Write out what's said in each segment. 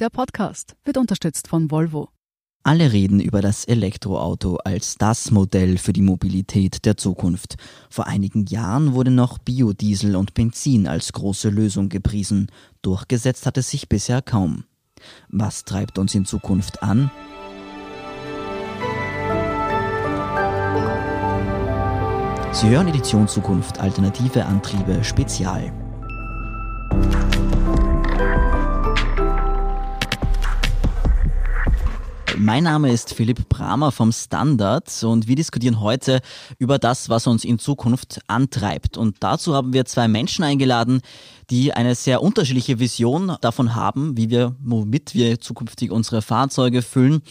Der Podcast wird unterstützt von Volvo. Alle reden über das Elektroauto als das Modell für die Mobilität der Zukunft. Vor einigen Jahren wurde noch Biodiesel und Benzin als große Lösung gepriesen. Durchgesetzt hat es sich bisher kaum. Was treibt uns in Zukunft an? Sie hören Edition Zukunft Alternative Antriebe Spezial. Mein Name ist Philipp Bramer vom Standard und wir diskutieren heute über das, was uns in Zukunft antreibt. Und dazu haben wir zwei Menschen eingeladen, die eine sehr unterschiedliche Vision davon haben, wie wir, womit wir zukünftig unsere Fahrzeuge füllen.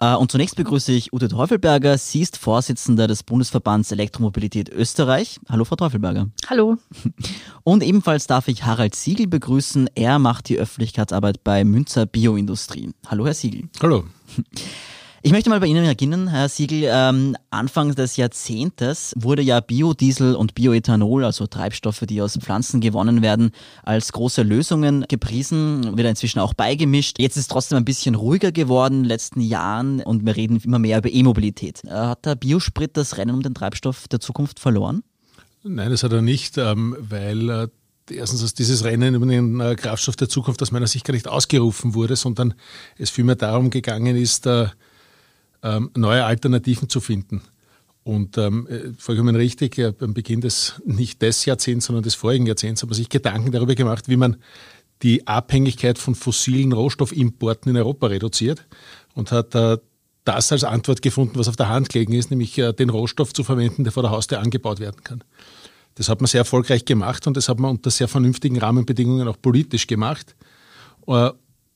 Äh, und zunächst begrüße ich Ute Teufelberger. Sie ist Vorsitzende des Bundesverbands Elektromobilität Österreich. Hallo, Frau Teufelberger. Hallo. Und ebenfalls darf ich Harald Siegel begrüßen. Er macht die Öffentlichkeitsarbeit bei Münzer Bioindustrie. Hallo, Herr Siegel. Hallo. Ich möchte mal bei Ihnen beginnen, Herr Siegel. Ähm, Anfang des Jahrzehntes wurde ja Biodiesel und Bioethanol, also Treibstoffe, die aus Pflanzen gewonnen werden, als große Lösungen gepriesen, wird inzwischen auch beigemischt. Jetzt ist es trotzdem ein bisschen ruhiger geworden in den letzten Jahren und wir reden immer mehr über E-Mobilität. Äh, hat der Biosprit das Rennen um den Treibstoff der Zukunft verloren? Nein, das hat er nicht, ähm, weil äh, erstens, dass dieses Rennen über den äh, Kraftstoff der Zukunft aus meiner Sicht gar nicht ausgerufen wurde, sondern es vielmehr darum gegangen ist, ähm, neue Alternativen zu finden. Und ähm, äh, vollkommen richtig, ja, beim Beginn des, nicht des Jahrzehnts, sondern des vorigen Jahrzehnts, hat man sich Gedanken darüber gemacht, wie man die Abhängigkeit von fossilen Rohstoffimporten in Europa reduziert und hat äh, das als Antwort gefunden, was auf der Hand gelegen ist, nämlich äh, den Rohstoff zu verwenden, der vor der Haustür angebaut werden kann. Das hat man sehr erfolgreich gemacht und das hat man unter sehr vernünftigen Rahmenbedingungen auch politisch gemacht äh,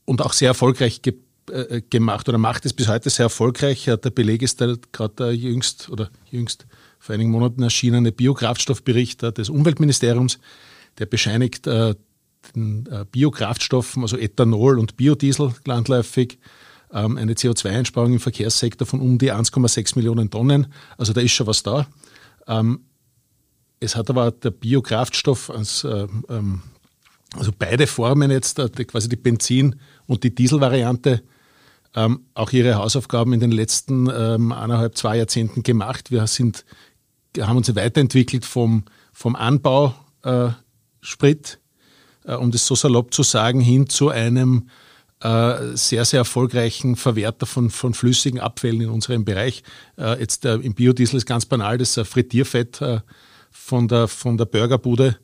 und auch sehr erfolgreich ge äh, gemacht oder macht es bis heute sehr erfolgreich. Der Beleg ist gerade jüngst oder jüngst vor einigen Monaten erschienene Biokraftstoffbericht des Umweltministeriums, der bescheinigt äh, den äh, Biokraftstoffen, also Ethanol und Biodiesel landläufig, ähm, eine CO2-Einsparung im Verkehrssektor von um die 1,6 Millionen Tonnen. Also da ist schon was da. Ähm, es hat aber der Biokraftstoff als ähm, also beide Formen jetzt, quasi die Benzin- und die Dieselvariante, ähm, auch ihre Hausaufgaben in den letzten ähm, eineinhalb, zwei Jahrzehnten gemacht. Wir sind, haben uns weiterentwickelt vom, vom Anbausprit, äh, um das so salopp zu sagen, hin zu einem äh, sehr, sehr erfolgreichen Verwerter von, von flüssigen Abfällen in unserem Bereich. Äh, jetzt äh, im Biodiesel ist ganz banal das Frittierfett äh, von, der, von der Burgerbude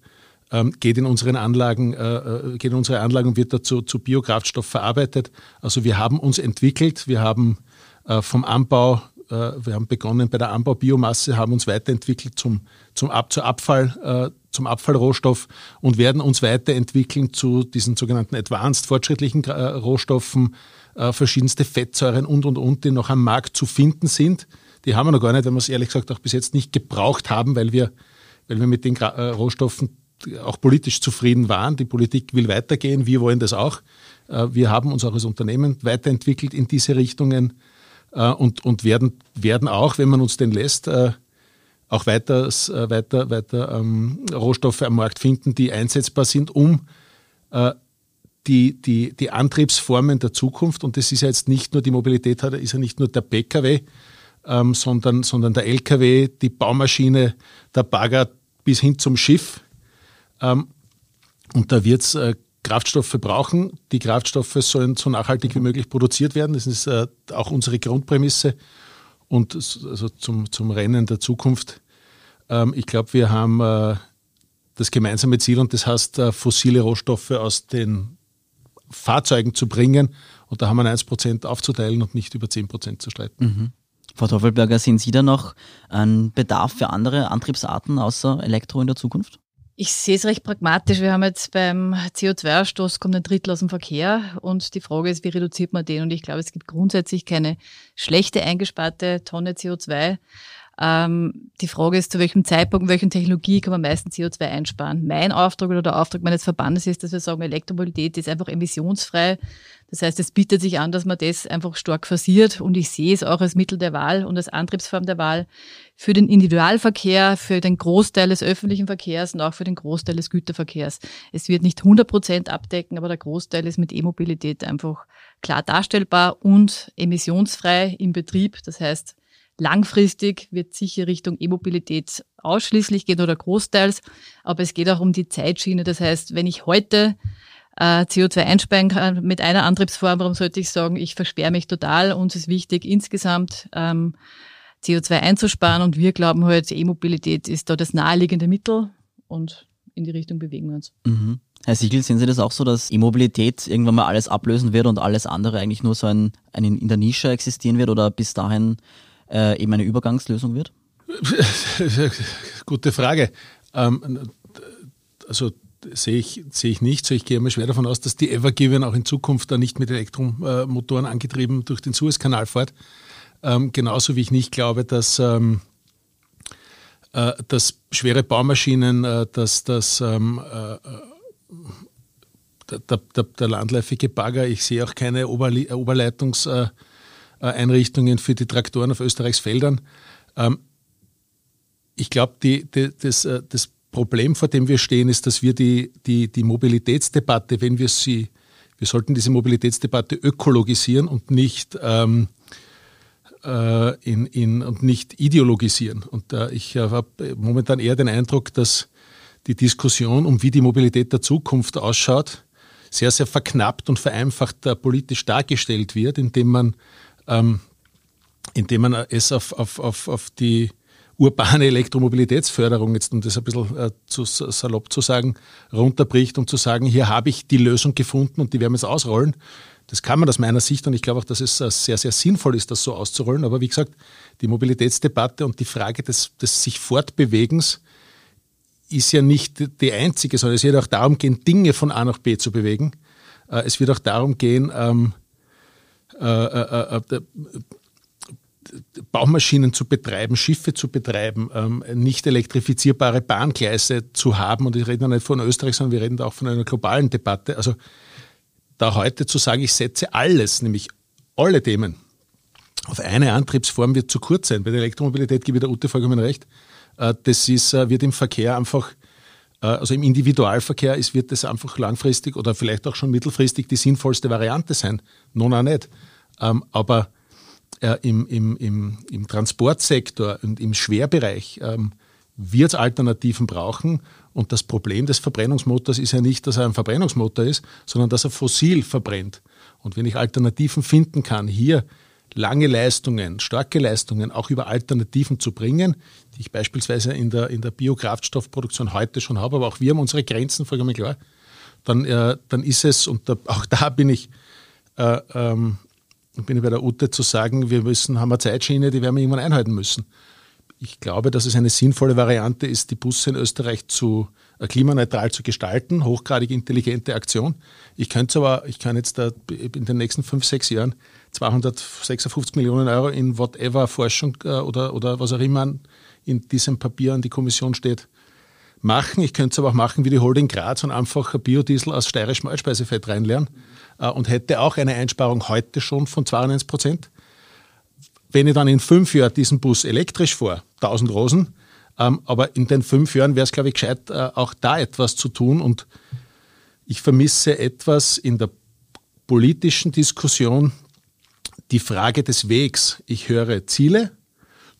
ähm, geht in unseren Anlagen, äh, äh, geht in unsere Anlagen und wird dazu zu Biokraftstoff verarbeitet. Also wir haben uns entwickelt, wir haben äh, vom Anbau, wir haben begonnen bei der Anbaubiomasse, haben uns weiterentwickelt zum, zum Ab, zur Abfall, zum Abfallrohstoff und werden uns weiterentwickeln zu diesen sogenannten advanced, fortschrittlichen Rohstoffen, verschiedenste Fettsäuren und, und, und, die noch am Markt zu finden sind. Die haben wir noch gar nicht, wenn wir es ehrlich gesagt auch bis jetzt nicht gebraucht haben, weil wir, weil wir mit den Rohstoffen auch politisch zufrieden waren. Die Politik will weitergehen, wir wollen das auch. Äh, wir haben uns auch als Unternehmen weiterentwickelt in diese Richtungen äh, und, und werden, werden auch, wenn man uns den lässt, äh, auch weiter, weiter, weiter ähm, Rohstoffe am Markt finden, die einsetzbar sind, um die, die, die Antriebsformen der Zukunft, und das ist ja jetzt nicht nur die Mobilität, ist ja nicht nur der Pkw, ähm, sondern, sondern der Lkw, die Baumaschine, der Bagger bis hin zum Schiff, ähm, und da wird es äh, Kraftstoffe brauchen. Die Kraftstoffe sollen so nachhaltig wie möglich produziert werden. Das ist äh, auch unsere Grundprämisse. Und also zum, zum Rennen der Zukunft. Ähm, ich glaube, wir haben äh, das gemeinsame Ziel und das heißt, äh, fossile Rohstoffe aus den Fahrzeugen zu bringen. Und da haben wir 1% aufzuteilen und nicht über 10% zu streiten. Mhm. Frau Teufelberger, sehen Sie da noch einen Bedarf für andere Antriebsarten außer Elektro in der Zukunft? Ich sehe es recht pragmatisch. Wir haben jetzt beim CO2-Ausstoß kommt ein Drittel aus dem Verkehr und die Frage ist, wie reduziert man den? Und ich glaube, es gibt grundsätzlich keine schlechte eingesparte Tonne CO2. Ähm, die Frage ist, zu welchem Zeitpunkt, welchen Technologie kann man am meisten CO2 einsparen? Mein Auftrag oder der Auftrag meines Verbandes ist, dass wir sagen, Elektromobilität ist einfach emissionsfrei. Das heißt, es bietet sich an, dass man das einfach stark forciert und ich sehe es auch als Mittel der Wahl und als Antriebsform der Wahl für den Individualverkehr, für den Großteil des öffentlichen Verkehrs und auch für den Großteil des Güterverkehrs. Es wird nicht 100 Prozent abdecken, aber der Großteil ist mit E-Mobilität einfach klar darstellbar und emissionsfrei im Betrieb. Das heißt, Langfristig wird sicher Richtung E-Mobilität ausschließlich gehen oder großteils, aber es geht auch um die Zeitschiene. Das heißt, wenn ich heute äh, CO2 einsparen kann mit einer Antriebsform, warum sollte ich sagen, ich versperre mich total? Uns ist wichtig, insgesamt ähm, CO2 einzusparen und wir glauben halt, E-Mobilität ist da das naheliegende Mittel und in die Richtung bewegen wir uns. Mhm. Herr Siegel, sehen Sie das auch so, dass E-Mobilität irgendwann mal alles ablösen wird und alles andere eigentlich nur so ein, ein in der Nische existieren wird oder bis dahin äh, eben eine Übergangslösung wird? Gute Frage. Ähm, also sehe ich, sehe ich nicht. So, ich gehe mal schwer davon aus, dass die Evergiven auch in Zukunft dann nicht mit Elektromotoren angetrieben durch den Suezkanal fährt. Ähm, genauso wie ich nicht glaube, dass, ähm, äh, dass schwere Baumaschinen, äh, dass, dass ähm, äh, der, der, der, landläufige Bagger, ich sehe auch keine Oberli Oberleitungs- äh, Einrichtungen für die Traktoren auf Österreichs Feldern. Ähm, ich glaube, die, die, das, äh, das Problem, vor dem wir stehen, ist, dass wir die, die, die Mobilitätsdebatte, wenn wir sie, wir sollten diese Mobilitätsdebatte ökologisieren und nicht, ähm, äh, in, in, und nicht ideologisieren. Und äh, ich äh, habe momentan eher den Eindruck, dass die Diskussion um wie die Mobilität der Zukunft ausschaut, sehr, sehr verknappt und vereinfacht äh, politisch dargestellt wird, indem man ähm, indem man es auf, auf, auf, auf die urbane Elektromobilitätsförderung, jetzt um das ein bisschen äh, zu, salopp zu sagen, runterbricht, um zu sagen, hier habe ich die Lösung gefunden und die werden wir jetzt ausrollen. Das kann man aus meiner Sicht und ich glaube auch, dass es äh, sehr, sehr sinnvoll ist, das so auszurollen. Aber wie gesagt, die Mobilitätsdebatte und die Frage des, des sich Fortbewegens ist ja nicht die einzige, sondern es wird auch darum gehen, Dinge von A nach B zu bewegen. Äh, es wird auch darum gehen, ähm, äh, äh, äh, Baumaschinen zu betreiben, Schiffe zu betreiben, ähm, nicht elektrifizierbare Bahngleise zu haben. Und ich rede nicht von Österreich, sondern wir reden auch von einer globalen Debatte. Also da heute zu sagen, ich setze alles, nämlich alle Themen, auf eine Antriebsform wird zu kurz sein. Bei der Elektromobilität gebe ich der Ute vollkommen recht. Das ist, wird im Verkehr einfach, also im Individualverkehr ist, wird das einfach langfristig oder vielleicht auch schon mittelfristig die sinnvollste Variante sein. Nun auch nicht. Ähm, aber äh, im, im, im, im Transportsektor und im Schwerbereich ähm, wird es Alternativen brauchen. Und das Problem des Verbrennungsmotors ist ja nicht, dass er ein Verbrennungsmotor ist, sondern dass er fossil verbrennt. Und wenn ich Alternativen finden kann, hier lange Leistungen, starke Leistungen auch über Alternativen zu bringen, die ich beispielsweise in der, in der Biokraftstoffproduktion heute schon habe, aber auch wir haben unsere Grenzen, vollkommen klar, dann, äh, dann ist es, und da, auch da bin ich äh, ähm, bin ich bei der Ute zu sagen, wir müssen, haben eine Zeitschiene, die werden wir irgendwann einhalten müssen. Ich glaube, dass es eine sinnvolle Variante ist, die Busse in Österreich zu äh, klimaneutral zu gestalten, hochgradig intelligente Aktion. Ich könnte aber, ich kann jetzt da in den nächsten fünf, sechs Jahren 256 Millionen Euro in whatever Forschung äh, oder, oder was auch immer in diesem Papier an die Kommission steht, machen. Ich könnte es aber auch machen wie die Holding Graz und einfach Biodiesel aus steirischem Altspeisefett reinlernen. Äh, und hätte auch eine Einsparung heute schon von 92 Prozent. Wenn ich dann in fünf Jahren diesen Bus elektrisch fahre, 1000 Rosen, ähm, aber in den fünf Jahren wäre es, glaube ich, gescheit, äh, auch da etwas zu tun. Und ich vermisse etwas in der politischen Diskussion die Frage des Wegs. Ich höre Ziele,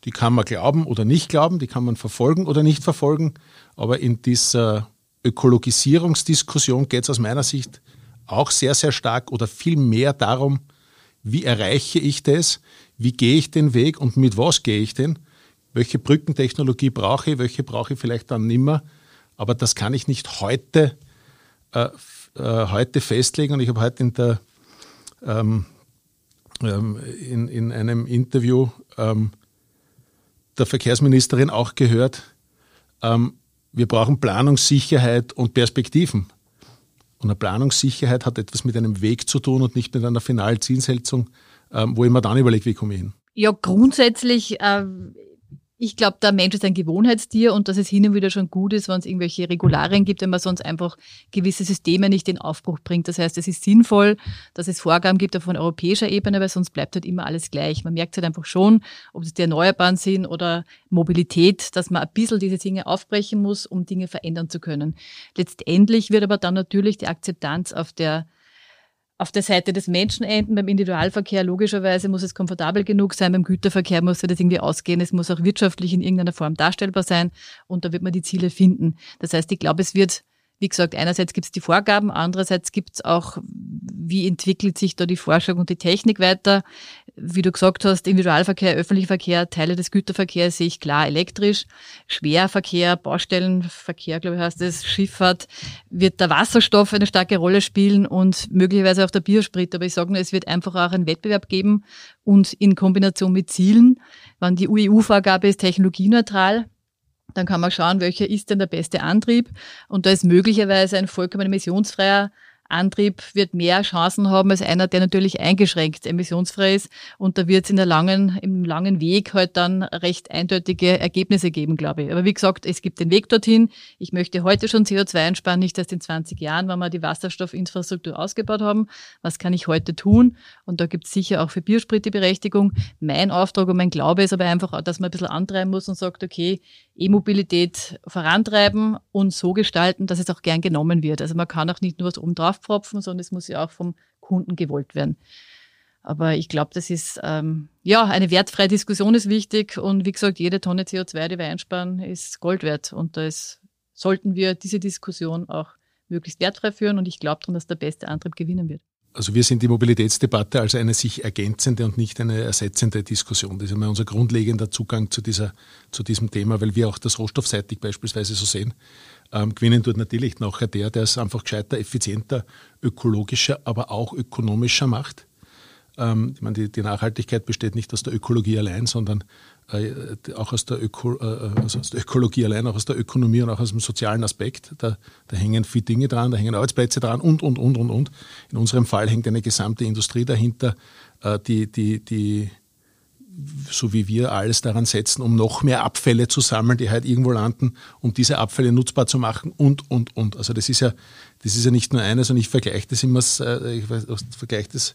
die kann man glauben oder nicht glauben, die kann man verfolgen oder nicht verfolgen. Aber in dieser Ökologisierungsdiskussion geht es aus meiner Sicht auch sehr, sehr stark oder viel mehr darum, wie erreiche ich das, wie gehe ich den Weg und mit was gehe ich den, welche Brückentechnologie brauche ich, welche brauche ich vielleicht dann nimmer. Aber das kann ich nicht heute, äh, äh, heute festlegen. Und ich habe heute in, der, ähm, ähm, in, in einem Interview ähm, der Verkehrsministerin auch gehört, ähm, wir brauchen Planungssicherheit und Perspektiven. Und eine Planungssicherheit hat etwas mit einem Weg zu tun und nicht mit einer finalen Zielsetzung, ähm, wo ich mir dann überlege, wie komme ich hin. Ja, grundsätzlich, äh, Ich glaube, der Mensch ist ein Gewohnheitstier und dass es hin und wieder schon gut ist, wenn es irgendwelche Regularien gibt, wenn man sonst einfach gewisse Systeme nicht in Aufbruch bringt. Das heißt, es ist sinnvoll, dass es Vorgaben gibt auf europäischer Ebene, weil sonst bleibt halt immer alles gleich. Man merkt halt einfach schon, ob es die Erneuerbaren sind oder Mobilität, dass man ein bisschen diese Dinge aufbrechen muss, um Dinge verändern zu können. Letztendlich wird aber dann natürlich die Akzeptanz auf der auf der Seite des Menschen enden. Beim Individualverkehr logischerweise muss es komfortabel genug sein, beim Güterverkehr muss das irgendwie ausgehen, es muss auch wirtschaftlich in irgendeiner Form darstellbar sein und da wird man die Ziele finden. Das heißt, ich glaube, es wird wie gesagt, einerseits gibt es die Vorgaben, andererseits gibt es auch, wie entwickelt sich da die Forschung und die Technik weiter. Wie du gesagt hast, Individualverkehr, öffentlicher Verkehr, Teile des Güterverkehrs sehe ich klar elektrisch. Schwerverkehr, Baustellenverkehr, glaube ich, heißt es, Schifffahrt, wird der Wasserstoff eine starke Rolle spielen und möglicherweise auch der Biosprit. Aber ich sage nur, es wird einfach auch einen Wettbewerb geben und in Kombination mit Zielen, wann die EU-Vorgabe ist technologieneutral, dann kann man schauen, welcher ist denn der beste Antrieb. Und da ist möglicherweise ein vollkommen emissionsfreier Antrieb wird mehr Chancen haben als einer, der natürlich eingeschränkt emissionsfrei ist. Und da wird es in der langen, im langen Weg halt dann recht eindeutige Ergebnisse geben, glaube ich. Aber wie gesagt, es gibt den Weg dorthin. Ich möchte heute schon CO2 einsparen, nicht erst in 20 Jahren, wenn wir die Wasserstoffinfrastruktur ausgebaut haben. Was kann ich heute tun? Und da gibt es sicher auch für Biosprit die Berechtigung. Mein Auftrag und mein Glaube ist aber einfach, dass man ein bisschen antreiben muss und sagt, okay, E-Mobilität vorantreiben und so gestalten, dass es auch gern genommen wird. Also man kann auch nicht nur was oben drauf pfropfen, sondern es muss ja auch vom Kunden gewollt werden. Aber ich glaube, das ist, ähm, ja, eine wertfreie Diskussion ist wichtig und wie gesagt, jede Tonne CO2, die wir einsparen, ist Gold wert. Und da sollten wir diese Diskussion auch möglichst wertfrei führen und ich glaube daran, dass der beste Antrieb gewinnen wird. Also wir sind die Mobilitätsdebatte als eine sich ergänzende und nicht eine ersetzende Diskussion. Das ist immer unser grundlegender Zugang zu, dieser, zu diesem Thema, weil wir auch das rohstoffseitig beispielsweise so sehen. Ähm, gewinnen tut natürlich nachher der, der es einfach gescheiter, effizienter, ökologischer, aber auch ökonomischer macht. Ähm, ich meine, die, die Nachhaltigkeit besteht nicht aus der Ökologie allein, sondern äh, auch aus der, Öko, äh, also aus der Ökologie allein, auch aus der Ökonomie und auch aus dem sozialen Aspekt. Da, da hängen viele Dinge dran, da hängen Arbeitsplätze dran und, und, und, und, und. In unserem Fall hängt eine gesamte Industrie dahinter, äh, die, die, die, so wie wir alles daran setzen, um noch mehr Abfälle zu sammeln, die halt irgendwo landen, um diese Abfälle nutzbar zu machen und, und, und. Also das ist ja, das ist ja nicht nur eines und ich vergleiche das immer, ich vergleiche das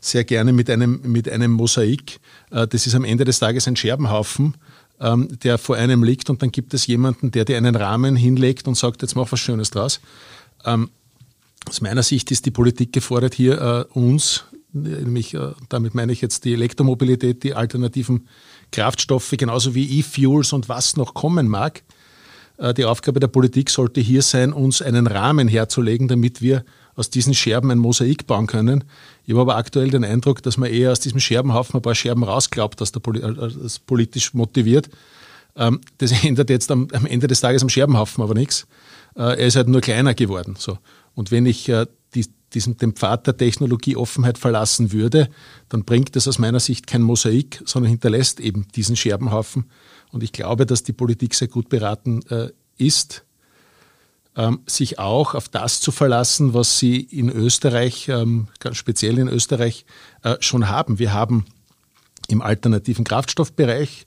sehr gerne mit einem, mit einem Mosaik. Äh, das ist am Ende des Tages ein Scherbenhaufen, ähm, der vor einem liegt und dann gibt es jemanden, der dir einen Rahmen hinlegt und sagt, jetzt mach was Schönes draus. Ähm, aus meiner Sicht ist die Politik gefordert, hier äh, uns, nämlich äh, damit meine ich jetzt die Elektromobilität, die alternativen Kraftstoffe, genauso wie E-Fuels und was noch kommen mag. Die Aufgabe der Politik sollte hier sein, uns einen Rahmen herzulegen, damit wir aus diesen Scherben ein Mosaik bauen können. Ich habe aber aktuell den Eindruck, dass man eher aus diesem Scherbenhaufen ein paar Scherben rausglaubt, dass das äh, politisch motiviert. Ähm, das ändert jetzt am, Ende des Tages am Scherbenhaufen aber nichts. Äh, er ist halt nur kleiner geworden. Und wenn ich äh, die, diesen, den Pfad der Technologieoffenheit verlassen würde, dann bringt das aus meiner Sicht kein Mosaik, sondern hinterlässt eben diesen Scherbenhaufen. Und ich glaube, dass die Politik sehr gut beraten ist, ähm, sich auch auf das zu verlassen, was sie in Österreich, ähm, ganz speziell in Österreich, äh, schon haben. Wir haben im alternativen Kraftstoffbereich,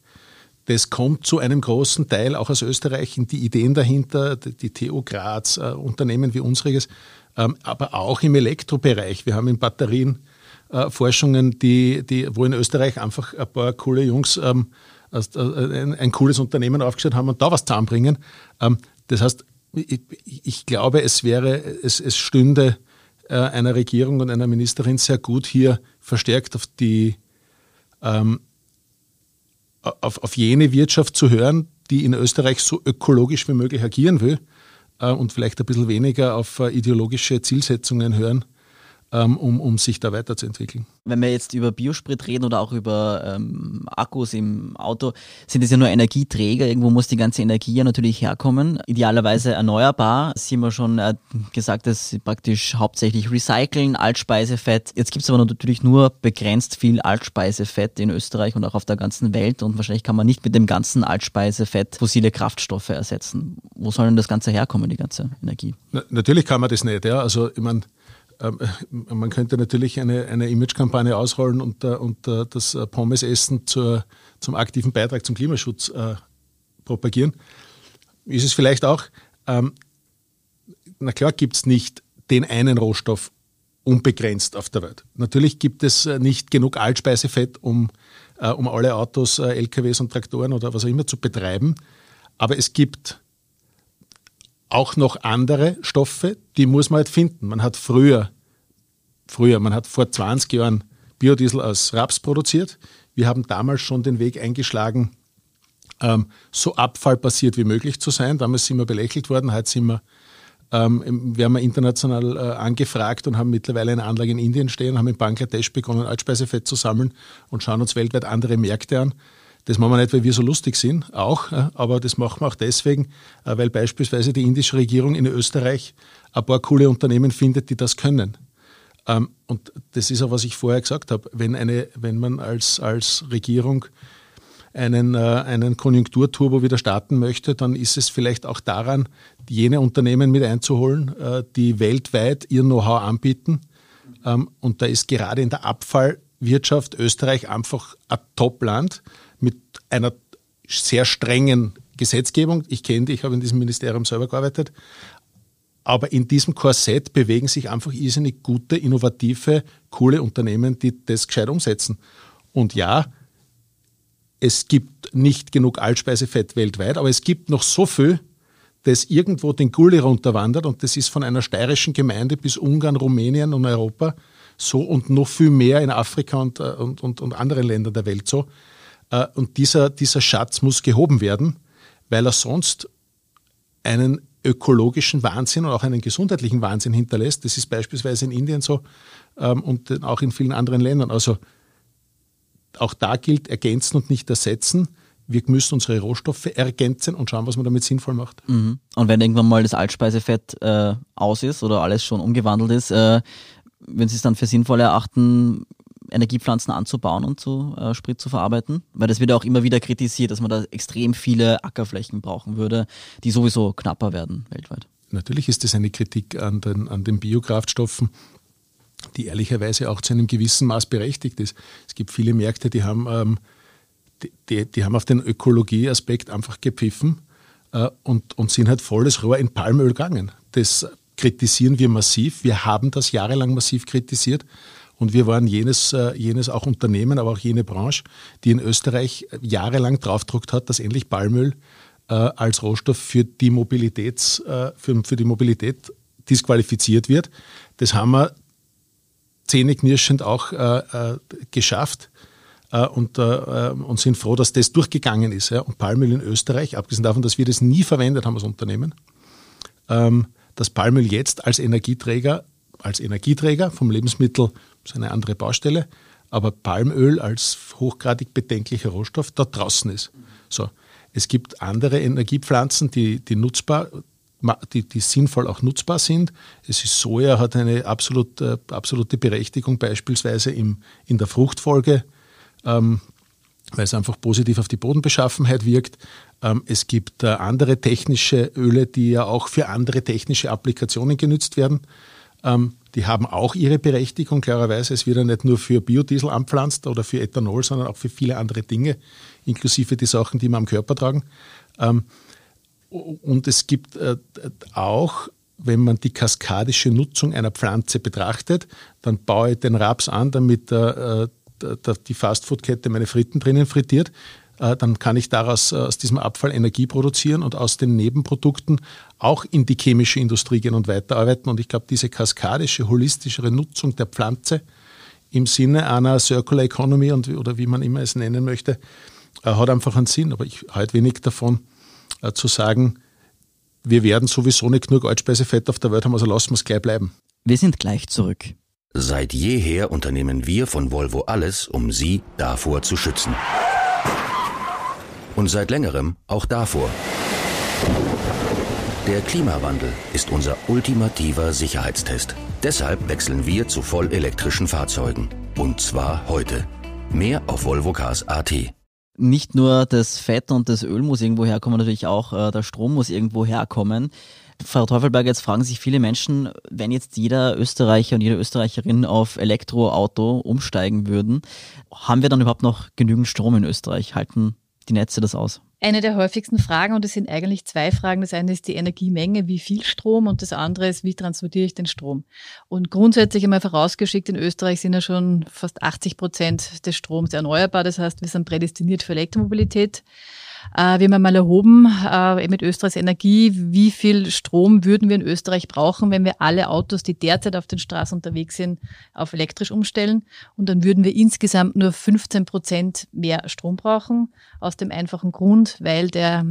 das kommt zu einem großen Teil auch aus Österreich, die Ideen dahinter, die TU Graz, äh, Unternehmen wie unseriges, ähm, aber auch im Elektrobereich. Wir haben in Batterien äh, Forschungen, die, die, wo in Österreich einfach ein paar coole Jungs ähm, ein, ein, cooles Unternehmen aufgestellt haben und da was zusammenbringen. Ähm, das heißt, ich, ich glaube, es wäre, es, es stünde äh, einer Regierung und einer Ministerin sehr gut, hier verstärkt auf die ähm, auf, auf jene Wirtschaft zu hören, die in Österreich so ökologisch wie möglich agieren will äh, und vielleicht ein bisschen weniger auf äh, ideologische Zielsetzungen hören, um, um sich da weiterzuentwickeln. Wenn wir jetzt über Biosprit reden oder auch über ähm, Akkus im Auto, sind es ja nur Energieträger. Irgendwo muss die ganze Energie ja natürlich herkommen. Idealerweise erneuerbar. Sie haben ja schon äh, gesagt, dass sie praktisch hauptsächlich recyceln, Altspeisefett. Jetzt gibt es aber natürlich nur begrenzt viel Altspeisefett in Österreich und auch auf der ganzen Welt. Und wahrscheinlich kann man nicht mit dem ganzen Altspeisefett fossile Kraftstoffe ersetzen. Wo soll denn das Ganze herkommen, die ganze Energie? Na, natürlich kann man das nicht. Ja. Also ich meine, ähm, man könnte natürlich eine, eine Imagekampagne ausrollen und, äh, und äh, das Pommesessen zur, zum aktiven Beitrag zum Klimaschutz äh, propagieren. Ist es vielleicht auch. Ähm, na klar gibt es nicht den einen Rohstoff unbegrenzt auf der Welt. Natürlich gibt es nicht genug Altspeisefett, um, äh, um alle Autos, äh, LKWs und Traktoren oder was auch immer zu betreiben. Aber es gibt auch noch andere Stoffe, die muss man halt finden. Man hat früher, früher, man hat vor 20 Jahren Biodiesel aus Raps produziert. Wir haben damals schon den Weg eingeschlagen, ähm, so abfallbasiert wie möglich zu sein. Damals sind wir belächelt worden, heute sind wir, ähm, werden wir international äh, angefragt und haben mittlerweile eine Anlage in Indien stehen, haben in Bangladesch begonnen, Altspeisefett zu sammeln und schauen uns weltweit andere Märkte an. Das machen wir nicht, weil wir so lustig sind, auch, aber das machen wir auch deswegen, äh, weil beispielsweise die indische Regierung in Österreich ein paar coole Unternehmen findet, die das können. Ähm, und das ist auch, was ich vorher gesagt habe. Wenn, eine, wenn man als, als Regierung einen, äh, einen Konjunkturturbo wieder starten möchte, dann ist es vielleicht auch daran, jene Unternehmen mit einzuholen, äh, die weltweit ihr Know-how anbieten. Ähm, und da ist gerade in der Abfallwirtschaft Österreich einfach ein Top-Land einer sehr strengen Gesetzgebung. Ich kenne die, ich habe in diesem Ministerium selber gearbeitet. Aber in diesem Korsett bewegen sich einfach irrsinnig gute, innovative, coole Unternehmen, die das gescheit umsetzen. Und ja, es gibt nicht genug Altspeisefett weltweit, aber es gibt noch so viel, das irgendwo den Gulli runterwandert und das ist von einer steirischen Gemeinde bis Ungarn, Rumänien und Europa so und noch viel mehr in Afrika und, äh, und, und, und anderen Ländern der Welt so. Äh, und dieser, dieser Schatz muss gehoben werden, weil er sonst einen ökologischen Wahnsinn und auch einen gesundheitlichen Wahnsinn hinterlässt. Das ist beispielsweise in Indien so ähm, und auch in vielen anderen Ländern. Also auch da gilt ergänzen und nicht ersetzen. Wir müssen unsere Rohstoffe ergänzen und schauen, was man damit sinnvoll macht. Mhm. Und wenn irgendwann mal das Altspeisefett äh, aus ist oder alles schon umgewandelt ist, äh, wenn Sie es dann für sinnvoll erachten, Energiepflanzen anzubauen und zu äh, Sprit zu verarbeiten? Weil das wird ja auch immer wieder kritisiert, dass man da extrem viele Ackerflächen brauchen würde, die sowieso knapper werden weltweit. Natürlich ist das eine Kritik an den, an den Biokraftstoffen, die ehrlicherweise auch zu einem gewissen Maß berechtigt ist. Es gibt viele Märkte, die haben, ähm, die, die, die, haben auf den Ökologieaspekt einfach gepfiffen äh, und, und sind halt volles Rohr in Palmöl gegangen. Das kritisieren wir massiv. Wir haben das jahrelang massiv kritisiert. Und wir waren jenes, äh, jenes auch Unternehmen, aber auch jene Branche, die in Österreich jahrelang draufgedruckt hat, dass endlich Palmöl äh, als Rohstoff für die, Mobilitäts, äh, für, für die Mobilität disqualifiziert wird. Das haben wir zähneknirschend auch äh, äh, geschafft und, und sind froh, dass das durchgegangen ist. Und Palmöl in Österreich, abgesehen davon, dass wir das nie verwendet haben als Unternehmen, ähm, dass Palmöl jetzt als Energieträger als Energieträger vom Lebensmittel ist eine andere Baustelle, aber Palmöl als hochgradig bedenklicher Rohstoff dort draußen ist. So. Es gibt andere Energiepflanzen, die, die nutzbar, die, die sinnvoll auch nutzbar sind. Es ist Soja hat eine absolut, äh, absolute Berechtigung, beispielsweise im, in der Fruchtfolge, ähm, weil es einfach positiv auf die Bodenbeschaffenheit wirkt. Ähm, es gibt äh, andere technische Öle, die ja auch für andere technische Applikationen genützt werden. Ähm, die haben auch ihre Berechtigung, klarerweise. Es wird ja nicht nur für Biodiesel anpflanzt oder für Ethanol, sondern auch für viele andere Dinge, inklusive die Sachen, die wir am Körper tragen. Ähm, und es gibt äh, auch, wenn man die kaskadische Nutzung einer Pflanze betrachtet, dann baue ich den Raps an, damit äh, die Fastfood-Kette meine Fritten drinnen frittiert. Äh, dann kann ich daraus äh, aus diesem Abfall Energie produzieren und aus den Nebenprodukten auch in die chemische Industrie gehen und weiterarbeiten. Und ich glaube, diese kaskadische, holistischere Nutzung der Pflanze im Sinne einer Circular Economy und, oder wie man immer es nennen möchte, äh, hat einfach einen Sinn. Aber ich halte wenig davon zu sagen, wir werden sowieso nicht genug Altspeisefett auf der Welt haben, also lassen wir es gleich bleiben. Wir sind gleich zurück. Seit jeher unternehmen wir von Volvo alles, um Sie davor zu schützen. Und seit längerem auch davor. Der Klimawandel ist unser ultimativer Sicherheitstest. Deshalb wechseln wir zu vollelektrischen Fahrzeugen. Und zwar heute. Mehr auf volvocars.at. Nicht nur das Fett und das Öl muss irgendwo herkommen, natürlich auch äh, der Strom muss irgendwo herkommen. Frau Teufelberger, jetzt fragen sich viele Menschen, wenn jetzt jeder Österreicher und jede Österreicherin auf Elektroauto umsteigen würden, haben wir dann überhaupt noch genügend Strom in Österreich? Halten die Netze das aus? Eine der häufigsten Fragen, und es sind eigentlich zwei Fragen. Das eine ist die Energiemenge, wie viel Strom, und das andere ist, wie transportiere ich den Strom. Und grundsätzlich einmal vorausgeschickt, in Österreich sind ja schon fast 80 Prozent des Stroms erneuerbar. Das heißt, wir sind prädestiniert für Elektromobilität. Äh, wir haben mal erhoben äh, mit Österreichs Energie, wie viel Strom würden wir in Österreich brauchen, wenn wir alle Autos, die derzeit auf den Straßen unterwegs sind, auf elektrisch umstellen. Und dann würden wir insgesamt nur 15 Prozent mehr Strom brauchen, aus dem einfachen Grund, weil der,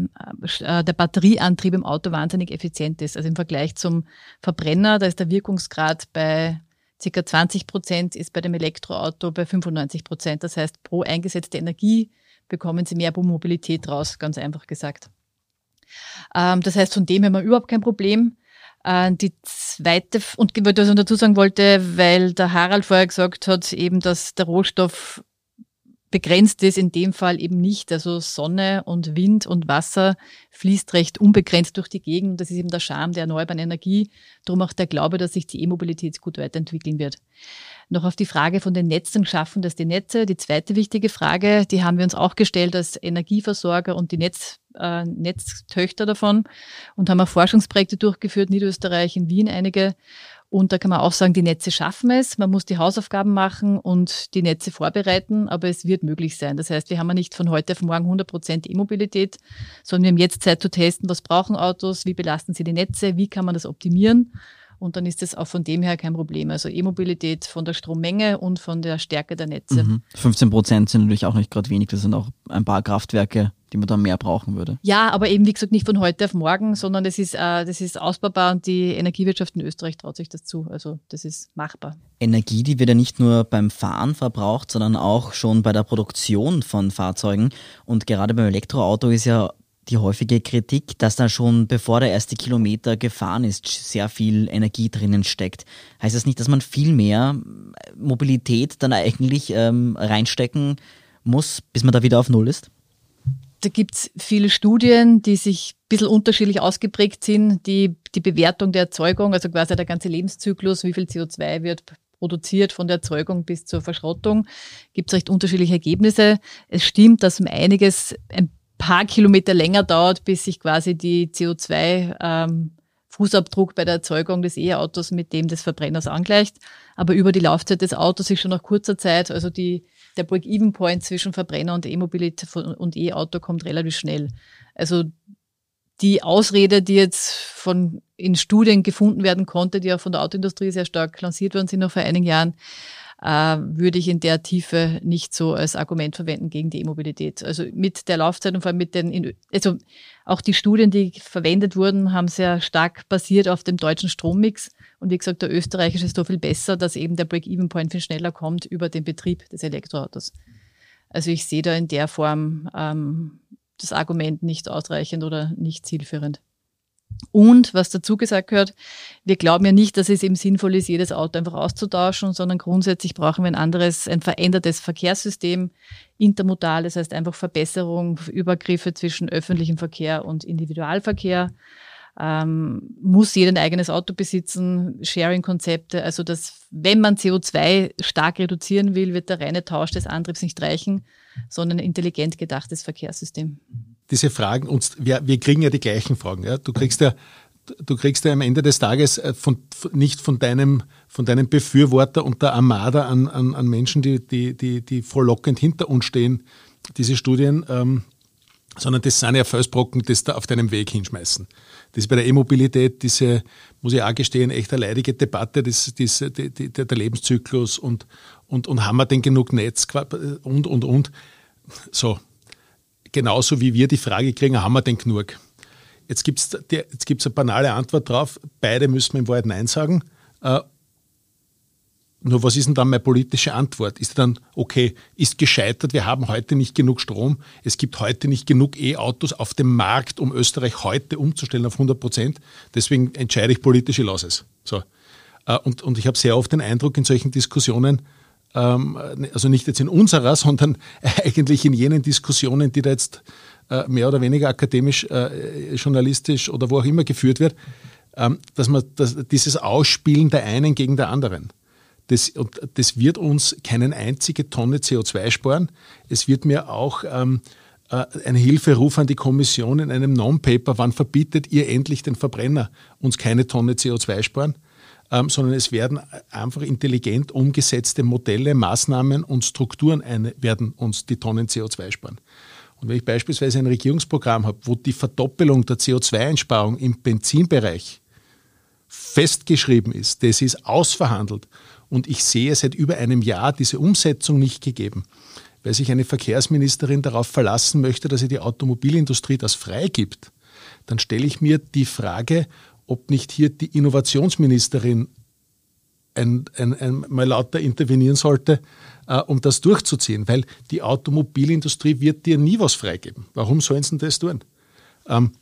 äh, der Batterieantrieb im Auto wahnsinnig effizient ist. Also im Vergleich zum Verbrenner, da ist der Wirkungsgrad bei ca. 20 Prozent, ist bei dem Elektroauto bei 95 Prozent. Das heißt, pro eingesetzte Energie bekommen sie mehr Mobilität raus, ganz einfach gesagt. Ähm, das heißt, von dem haben wir überhaupt kein Problem. Äh, die zweite, und was ich dazu sagen wollte, weil der Harald vorher gesagt hat, eben, dass der Rohstoff begrenzt ist, in dem Fall eben nicht. Also Sonne und Wind und Wasser fließt recht unbegrenzt durch die Gegend. Das ist eben der Charme der erneuerbaren Energie. Darum auch der Glaube, dass sich die E-Mobilität gut weiterentwickeln wird. Noch auf die Frage von den Netzen, schaffen das die Netze? Die zweite wichtige Frage, die haben wir uns auch gestellt als Energieversorger und die Netz, äh, Netztöchter davon und haben auch Forschungsprojekte durchgeführt, Niederösterreich, in Wien einige. Und da kann man auch sagen, die Netze schaffen es. Man muss die Hausaufgaben machen und die Netze vorbereiten, aber es wird möglich sein. Das heißt, wir haben ja nicht von heute auf morgen 100 Prozent E-Mobilität, sondern wir haben jetzt Zeit zu testen, was brauchen Autos, wie belasten sie die Netze, wie kann man das optimieren. Und dann ist das auch von dem her kein Problem. Also E-Mobilität von der Strommenge und von der Stärke der Netze. Mhm. 15 Prozent sind natürlich auch nicht gerade wenig. Das sind auch ein paar Kraftwerke, die man da mehr brauchen würde. Ja, aber eben wie gesagt nicht von heute auf morgen, sondern das ist, äh, das ist ausbaubar und die Energiewirtschaft in Österreich traut sich das zu. Also das ist machbar. Energie, die wird ja nicht nur beim Fahren verbraucht, sondern auch schon bei der Produktion von Fahrzeugen. Und gerade beim Elektroauto ist ja die häufige Kritik, dass da schon bevor der erste Kilometer gefahren ist, sehr viel Energie drinnen steckt. Heißt das nicht, dass man viel mehr Mobilität dann eigentlich ähm, reinstecken muss, bis man da wieder auf Null ist? Da gibt es viele Studien, die sich ein bisschen unterschiedlich ausgeprägt sind. Die, die Bewertung der Erzeugung, also quasi der ganze Lebenszyklus, wie viel CO2 wird produziert von der Erzeugung bis zur Verschrottung, gibt es recht unterschiedliche Ergebnisse. Es stimmt, dass um einiges ein paar Kilometer länger dauert, bis sich quasi die CO2 ähm, bei der Erzeugung des E-Autos mit dem des Verbrenners angleicht. Aber über die Laufzeit des Autos ist schon nach kurzer Zeit, also die, der Break-Even-Point zwischen Verbrenner und E-Mobilität und E-Auto kommt relativ schnell. Also die Ausrede, die jetzt von in Studien gefunden werden konnte, die auch von der Autoindustrie sehr stark lanciert worden sind noch vor einigen Jahren, würde ich in der Tiefe nicht so als Argument verwenden gegen die E-Mobilität. Also mit der Laufzeit und vor allem mit den, also auch die Studien, die verwendet wurden, haben sehr stark basiert auf dem deutschen Strommix. Und wie gesagt, der österreichische ist so viel besser, dass eben der Break-Even-Point viel schneller kommt über den Betrieb des Elektroautos. Also ich sehe da in der Form ähm, das Argument nicht ausreichend oder nicht zielführend. Und was dazu gesagt gehört, wir glauben ja nicht, dass es eben sinnvoll ist, jedes Auto einfach auszutauschen, sondern grundsätzlich brauchen wir ein anderes, ein verändertes Verkehrssystem, intermodal, das heißt einfach Verbesserung, Übergriffe zwischen öffentlichem Verkehr und Individualverkehr. Ähm, muss jeder ein eigenes Auto besitzen, Sharing-Konzepte, also dass, wenn man CO2 stark reduzieren will, wird der reine Tausch des Antriebs nicht reichen, sondern ein intelligent gedachtes Verkehrssystem diese Fragen uns, wir, wir kriegen ja die gleichen Fragen. Ja? Du kriegst ja, du kriegst ja am Ende des Tages äh, von, nicht von deinem, von deinem Befürworter und der Armada an, an, an Menschen, die, die, die, die frohlockend hinter uns stehen, diese Studien, ähm, sondern das sind ja Felsbrocken, das da auf deinem Weg hinschmeißen. Das ist bei der E-Mobilität diese, muss ich auch gestehen, echt eine leidige Debatte, das, das, die, die, der Lebenszyklus und, und, und haben wir denn genug Netz und, und, und. So, genauso wie wir die Frage kriegen, haben wir denn genug? Jetzt gibt es eine banale Antwort drauf, beide müssen wir im Wahrheit Nein sagen. Äh, nur was ist denn dann meine politische Antwort? Ist dann, okay, ist gescheitert, wir haben heute nicht genug Strom, es gibt heute nicht genug E-Autos auf dem Markt, um Österreich heute umzustellen auf 100 Prozent, deswegen entscheide ich politisch, ich lasse es. So. Äh, und, und ich habe sehr oft den Eindruck in solchen Diskussionen, also nicht jetzt in unserer, sondern eigentlich in jenen Diskussionen, die da jetzt äh, mehr oder weniger akademisch, äh, journalistisch oder wo auch immer geführt wird, ähm, dass man das, dieses Ausspielen der einen gegen der anderen. Das, und das wird uns keinen einzige Tonne CO2 sparen. Es wird mir auch ähm, äh, ein Hilferuf an die Kommission in einem Non-Paper, wann verbietet ihr endlich den Verbrenner, uns keine Tonne CO2 sparen, ähm, sondern es werden einfach intelligent umgesetzte Modelle, Maßnahmen und Strukturen eine, werden uns die Tonnen CO2 sparen. Und wenn ich beispielsweise ein Regierungsprogramm habe, wo die Verdoppelung der CO2-Einsparung im Benzinbereich festgeschrieben ist, das ist ausverhandelt und ich sehe seit über einem Jahr diese Umsetzung nicht gegeben, weil sich eine Verkehrsministerin darauf verlassen möchte, dass sie die Automobilindustrie das freigibt, dann stelle ich mir die Frage, ob nicht hier die Innovationsministerin ein, ein, ein, mal lauter intervenieren sollte, äh, um das durchzuziehen, weil die Automobilindustrie wird dir nie was freigeben. Warum sollen sie das tun? Ähm,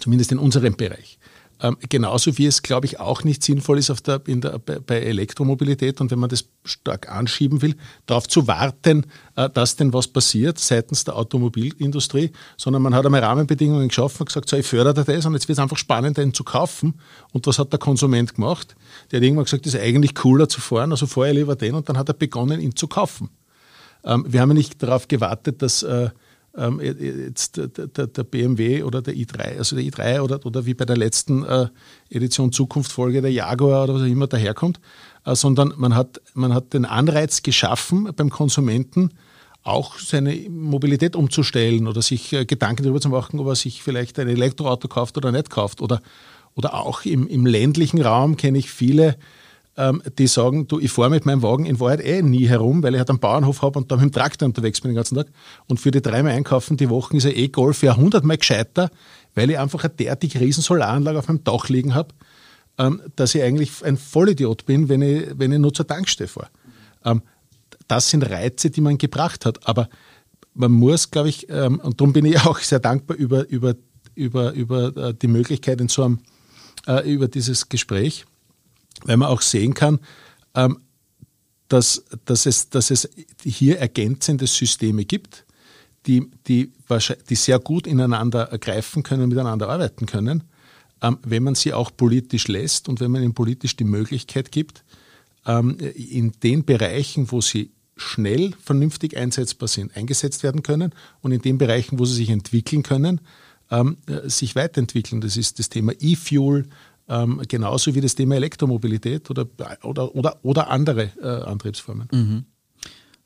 zumindest in unserem Bereich. Ähm, genauso wie es, glaube ich, auch nicht sinnvoll ist auf der, der, bei Elektromobilität und wenn man das stark anschieben will, darauf zu warten, äh, dass denn was passiert seitens der Automobilindustrie, sondern man hat einmal Rahmenbedingungen geschaffen und gesagt, so, ich fördere das und jetzt wird es einfach spannend, den zu kaufen. Und was hat der Konsument gemacht? Der hat irgendwann gesagt, das ist eigentlich cooler zu fahren, also vorher lieber den und dann hat er begonnen, ihn zu kaufen. Ähm, wir haben ja nicht darauf gewartet, dass äh, ähm, jetzt der, der, BMW oder der i3, also der i3 oder, oder wie bei der letzten äh, Edition Zukunft-Folge der Jaguar oder was auch immer daherkommt, äh, sondern man hat, man hat den Anreiz geschaffen beim Konsumenten, auch seine Mobilität umzustellen oder sich äh, Gedanken darüber zu machen, ob er sich vielleicht ein Elektroauto kauft oder nicht kauft. Oder, oder auch im, im ländlichen Raum kenne ich viele, die sagen, du, ich fahre mit meinem Wagen in Wahrheit eh nie herum, weil ich halt einen Bauernhof habe und da mit dem Traktor unterwegs bin den ganzen Tag. Und für die dreimal einkaufen die Wochen ist ja eh Golf ja hundertmal gescheiter, weil ich einfach eine derartig riesen Solaranlage auf meinem Dach liegen habe, ähm, dass ich eigentlich ein Vollidiot bin, wenn ich, wenn ich nur zur Tankstelle fahre. Ähm, das sind Reize, die man gebracht hat. Aber man muss, glaube ich, und darum bin ich auch sehr dankbar über, über, über, über äh, die Möglichkeit in so einem, äh, über dieses Gespräch, weil man auch sehen kann, ähm, dass, dass, es, dass es hier ergänzende Systeme gibt, die, die, die sehr gut ineinander greifen können, miteinander arbeiten können, ähm, wenn man sie auch politisch lässt und wenn man ihnen politisch die Möglichkeit gibt, ähm, in den Bereichen, wo sie schnell vernünftig einsetzbar sind, eingesetzt werden können und in den Bereichen, wo sie sich entwickeln können, äh, sich weiterentwickeln. Das ist das Thema E-Fuel, ähm, genauso wie das Thema Elektromobilität oder, oder, oder, oder andere äh, Antriebsformen. Mhm.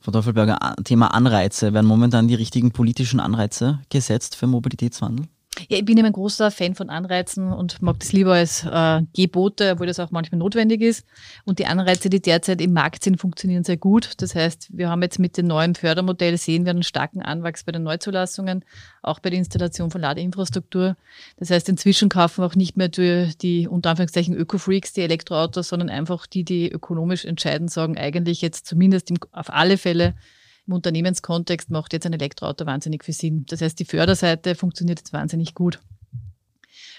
Frau Teufelberger, Thema Anreize. Werden momentan die richtigen politischen Anreize gesetzt für Mobilitätswandel? Ja, ich bin eben ein großer Fan von Anreizen und mag das lieber als äh, Gebote, obwohl das auch manchmal notwendig ist. Und die Anreize, die derzeit im Markt sind, funktionieren sehr gut. Das heißt, wir haben jetzt mit dem neuen Fördermodell sehen wir einen starken Anwachs bei den Neuzulassungen, auch bei der Installation von Ladeinfrastruktur. Das heißt, inzwischen kaufen auch nicht mehr die, die unter Anführungszeichen Öko-Freaks die Elektroautos, sondern einfach die, die ökonomisch entscheiden, sagen eigentlich jetzt zumindest im, auf alle Fälle im Unternehmenskontext macht jetzt ein Elektroauto wahnsinnig viel Sinn. Das heißt, die Förderseite funktioniert jetzt wahnsinnig gut.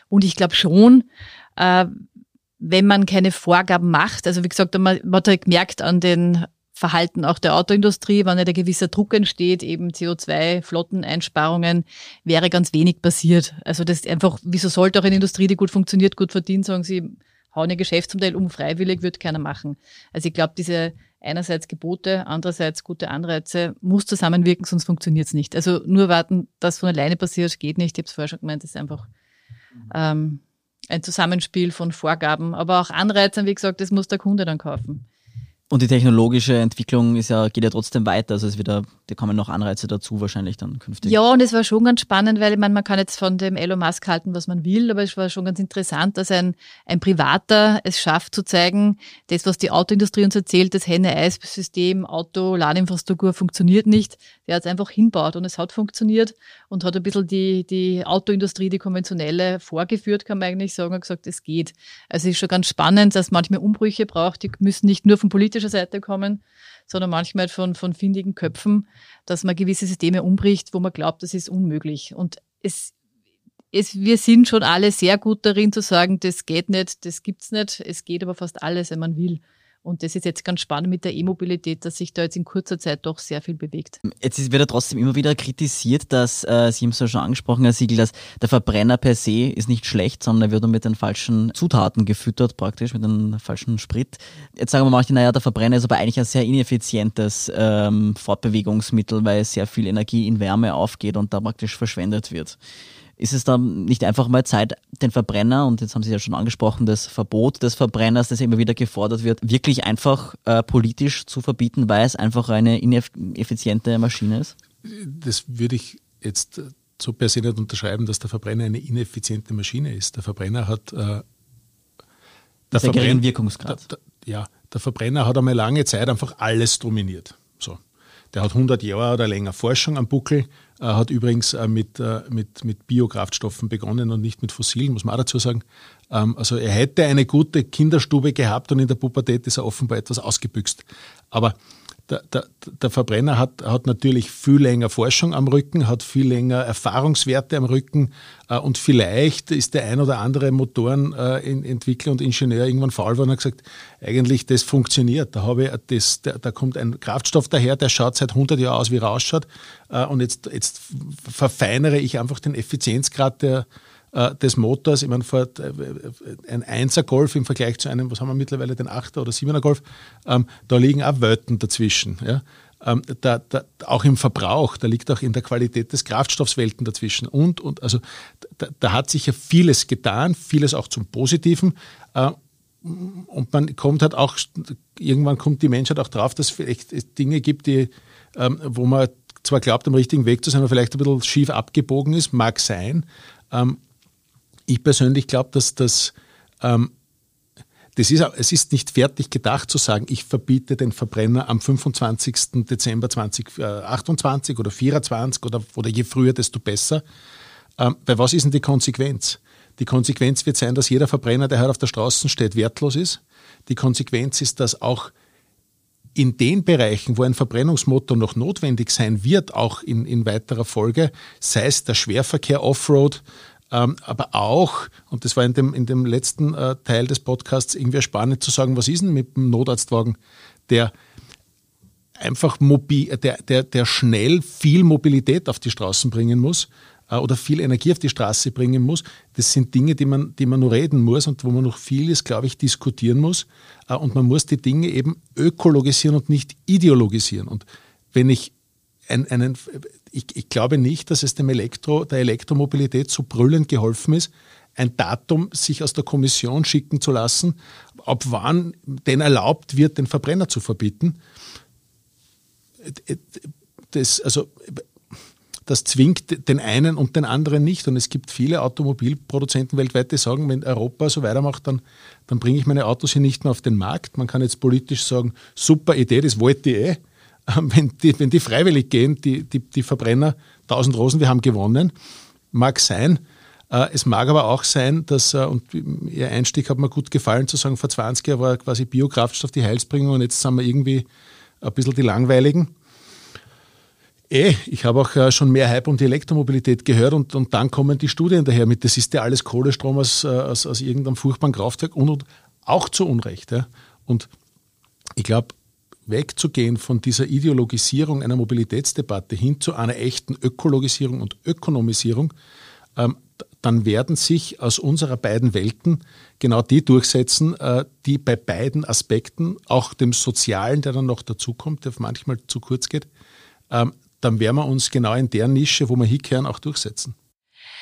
Und ich glaube schon, äh, wenn man keine Vorgaben macht, also wie gesagt, man, man hat halt gemerkt an den Verhalten auch der Autoindustrie, wenn nicht ein gewisser Druck entsteht, eben CO2-Flotteneinsparungen, wäre ganz wenig passiert. Also das ist einfach, wieso sollte auch eine Industrie, die gut funktioniert, gut verdient, sagen sie, hauen ihr Geschäftsmodell um, freiwillig wird keiner machen. Also ich glaube, diese einerseits Gebote, andererseits gute Anreize, muss zusammenwirken, sonst funktioniert es nicht. Also nur warten, dass von alleine passiert, geht nicht. Ich habe es vorher schon gemeint, das ist einfach ähm, ein Zusammenspiel von Vorgaben, aber auch Anreizen, wie gesagt, das muss der Kunde dann kaufen. Und die technologische Entwicklung ist ja, geht ja trotzdem weiter. Also es wird da, kommen noch Anreize dazu wahrscheinlich dann künftig. Ja, und es war schon ganz spannend, weil ich meine, man kann jetzt von dem Elon Musk halten, was man will, aber es war schon ganz interessant, dass ein, ein Privater es schafft zu zeigen, das, was die Autoindustrie uns erzählt, das Henne-Eis-System, Auto, Ladeinfrastruktur funktioniert nicht. Der hat es einfach hinbaut und es hat funktioniert und hat ein bisschen die, die Autoindustrie, die konventionelle, vorgeführt, kann man eigentlich sagen, und gesagt, es geht. Also es ist schon ganz spannend, dass es manchmal Umbrüche braucht, die müssen nicht nur vom politischen politischer Seite kommen, sondern manchmal von, von findigen Köpfen, dass man gewisse Systeme umbricht, wo man glaubt, das ist unmöglich. Und es, es, wir sind schon alle sehr gut darin zu sagen, das geht nicht, das gibt's nicht. Es geht aber fast alles, wenn man will. Und das ist jetzt ganz spannend mit der E-Mobilität, dass sich da jetzt in kurzer Zeit doch sehr viel bewegt. Jetzt wird ja trotzdem immer wieder kritisiert, dass, äh, Sie haben es ja schon angesprochen, Herr Siegel, dass der Verbrenner per se ist nicht schlecht, sondern er wird mit den falschen Zutaten gefüttert, praktisch mit dem falschen Sprit. Jetzt sagen wir mal, naja, der Verbrenner ist aber eigentlich ein sehr ineffizientes ähm, Fortbewegungsmittel, weil sehr viel Energie in Wärme aufgeht und da praktisch verschwendet wird. Ist es dann nicht einfach mal Zeit, den Verbrenner, und jetzt haben Sie ja schon angesprochen, das Verbot des Verbrenners, das immer wieder gefordert wird, wirklich einfach äh, politisch zu verbieten, weil es einfach eine ineffiziente Maschine ist? Das würde ich jetzt so per se nicht unterschreiben, dass der Verbrenner eine ineffiziente Maschine ist. Der Verbrenner hat äh, der Verbrenner, Wirkungsgrad. Der, der, ja, der Verbrenner hat einmal lange Zeit einfach alles dominiert. So. Der hat 100 Jahre oder länger Forschung am Buckel, äh, hat übrigens äh, mit, äh, mit, mit Biokraftstoffen begonnen und nicht mit fossilen, muss man auch dazu sagen. Ähm, also er hätte eine gute Kinderstube gehabt und in der Pubertät ist er offenbar etwas ausgebüxt. Aber der, der, der, Verbrenner hat, hat natürlich viel länger Forschung am Rücken, hat viel länger Erfahrungswerte am Rücken äh, und vielleicht ist der ein oder andere Motorenentwickler äh, und Ingenieur irgendwann faul geworden und hat gesagt, eigentlich das funktioniert. Da, habe ich das, da, da kommt ein Kraftstoff daher, der schaut seit 100 Jahren aus, wie er ausschaut äh, und jetzt, jetzt verfeinere ich einfach den Effizienzgrad der, äh, des Motors. Ich meine, äh, ein 1er Golf im Vergleich zu einem, was haben wir mittlerweile, den 8er oder 7er Golf, ähm, da liegen auch Welten dazwischen. Ja? Ähm, da, da, auch im Verbrauch, da liegt auch in der Qualität des Kraftstoffs Welten dazwischen. Und, und also da, da hat sich ja vieles getan, vieles auch zum Positiven. Äh, und man kommt halt auch, irgendwann kommt die Menschheit auch drauf, dass es vielleicht Dinge gibt, die, ähm, wo man zwar glaubt, am richtigen Weg zu sein, aber vielleicht ein bisschen schief abgebogen ist, mag sein. Ähm, ich persönlich glaube, dass das, ähm, das ist, es ist nicht fertig gedacht zu sagen, ich verbiete den Verbrenner am 25. Dezember 2028 oder 2024 oder, oder je früher, desto besser. Ähm, weil was ist denn die Konsequenz? Die Konsequenz wird sein, dass jeder Verbrenner, der heute auf der Straße steht, wertlos ist. Die Konsequenz ist, dass auch in den Bereichen, wo ein Verbrennungsmotor noch notwendig sein wird, auch in, in weiterer Folge, sei es der Schwerverkehr Offroad, aber auch, und das war in dem, in dem letzten äh, Teil des Podcasts irgendwie spannend zu sagen, was ist denn mit dem Notarztwagen, der einfach mobil, der, der, der schnell viel Mobilität auf die Straßen bringen muss äh, oder viel Energie auf die Straße bringen muss. Das sind Dinge, die man, die man nur reden muss und wo man noch vieles, glaube ich, diskutieren muss. Äh, und man muss die Dinge eben ökologisieren und nicht ideologisieren. Und wenn ich einen, einen ich, ich glaube nicht, dass es dem Elektro, der Elektromobilität so brüllend geholfen ist, ein Datum sich aus der Kommission schicken zu lassen, ab wann denn erlaubt wird, den Verbrenner zu verbieten. Das, also, das zwingt den einen und den anderen nicht. Und es gibt viele Automobilproduzenten weltweit, die sagen, wenn Europa so weitermacht, dann, dann bringe ich meine Autos hier nicht mehr auf den Markt. Man kann jetzt politisch sagen, super Idee, das wollte ich eh. wenn die, wenn die freiwillig gehen, die, die, die Verbrenner, 1000 Rosen, wir haben gewonnen, mag sein. Äh, es mag aber auch sein, dass, äh, und Ihr Einstieg hat mir gut gefallen, zu sagen, vor 20 Jahren war quasi Biokraftstoff die Heilsbringer und jetzt sind wir irgendwie ein bisschen die Langweiligen. Eh, ich habe auch äh, schon mehr Hype um die Elektromobilität gehört und, und dann kommen die Studien daher mit, das ist ja alles Kohlestrom aus, aus, aus irgendeinem furchtbaren Kraftwerk und, und auch zu Unrecht. Ja. Und ich glaube, wegzugehen von dieser Ideologisierung einer Mobilitätsdebatte hin zu einer echten Ökologisierung und Ökonomisierung, ähm, dann werden sich aus unserer beiden Welten genau die durchsetzen, äh, die bei beiden Aspekten, auch dem Sozialen, der dann noch dazukommt, der manchmal zu kurz geht, ähm, dann werden wir uns genau in der Nische, wo wir hinkehren, auch durchsetzen.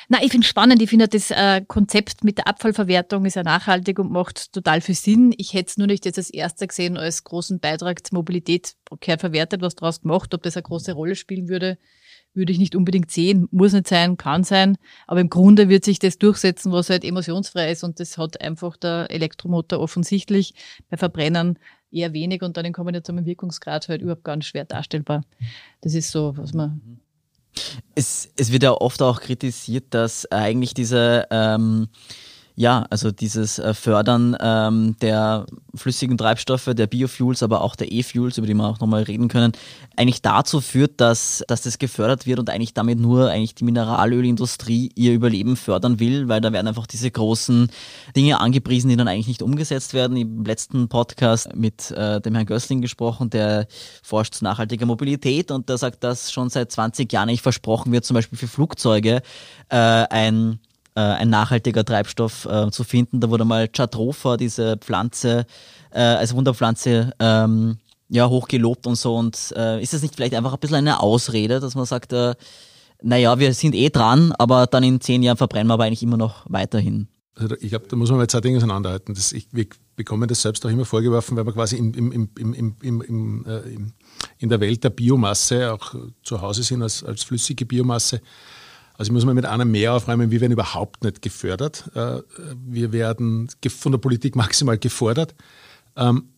Na, ich finde spannend. Ich finde das äh, Konzept mit der Abfallverwertung ist ja nachhaltig und macht total viel Sinn. Ich hätte es nur nicht jetzt als erster gesehen als großen Beitrag zur Mobilität gehört verwertet, was daraus gemacht. Ob das eine große Rolle spielen würde, würde ich nicht unbedingt sehen. Muss nicht sein, kann sein. Aber im Grunde wird sich das durchsetzen, was halt emotionsfrei ist. Und das hat einfach der Elektromotor offensichtlich bei Verbrennern eher wenig und dann in Kombination mit Wirkungsgrad halt überhaupt ganz schwer darstellbar. Das ist so, was man mhm. Es, es wird ja oft auch kritisiert, dass eigentlich diese, ähm, Ja, also dieses äh, Fördern ähm, der flüssigen Treibstoffe, der Biofuels, aber auch der E-Fuels, über die wir auch nochmal reden können, eigentlich dazu führt, dass, dass das gefördert wird und eigentlich damit nur eigentlich die Mineralölindustrie ihr Überleben fördern will, weil da werden einfach diese großen Dinge angepriesen, die dann eigentlich nicht umgesetzt werden. Im letzten Podcast mit äh, dem Herrn Gößling gesprochen, der forscht zu nachhaltiger Mobilität und der sagt, dass schon seit 20 Jahren nicht versprochen wird, zum Beispiel für Flugzeuge äh, ein äh, ein nachhaltiger Treibstoff äh, zu finden. Da wurde mal Jatropha, diese Pflanze, äh, als Wunderpflanze, ähm, ja, hochgelobt und so. Und äh, ist das nicht vielleicht einfach ein bisschen eine Ausrede, dass man sagt, äh, naja, wir sind eh dran, aber dann in zehn Jahren verbrennen wir aber eigentlich immer noch weiterhin? Also ich glaube, da muss man mal zwei Dinge auseinanderhalten. Das, ich, wir bekommen das selbst auch immer vorgeworfen, weil wir quasi im, im, im, äh, in der Welt der Biomasse auch zu Hause sind als, als flüssige Biomasse. Also muss mal mit einem mehr aufräumen, wir werden überhaupt nicht gefördert. Äh, wir werden von der Politik maximal gefordert. Ähm,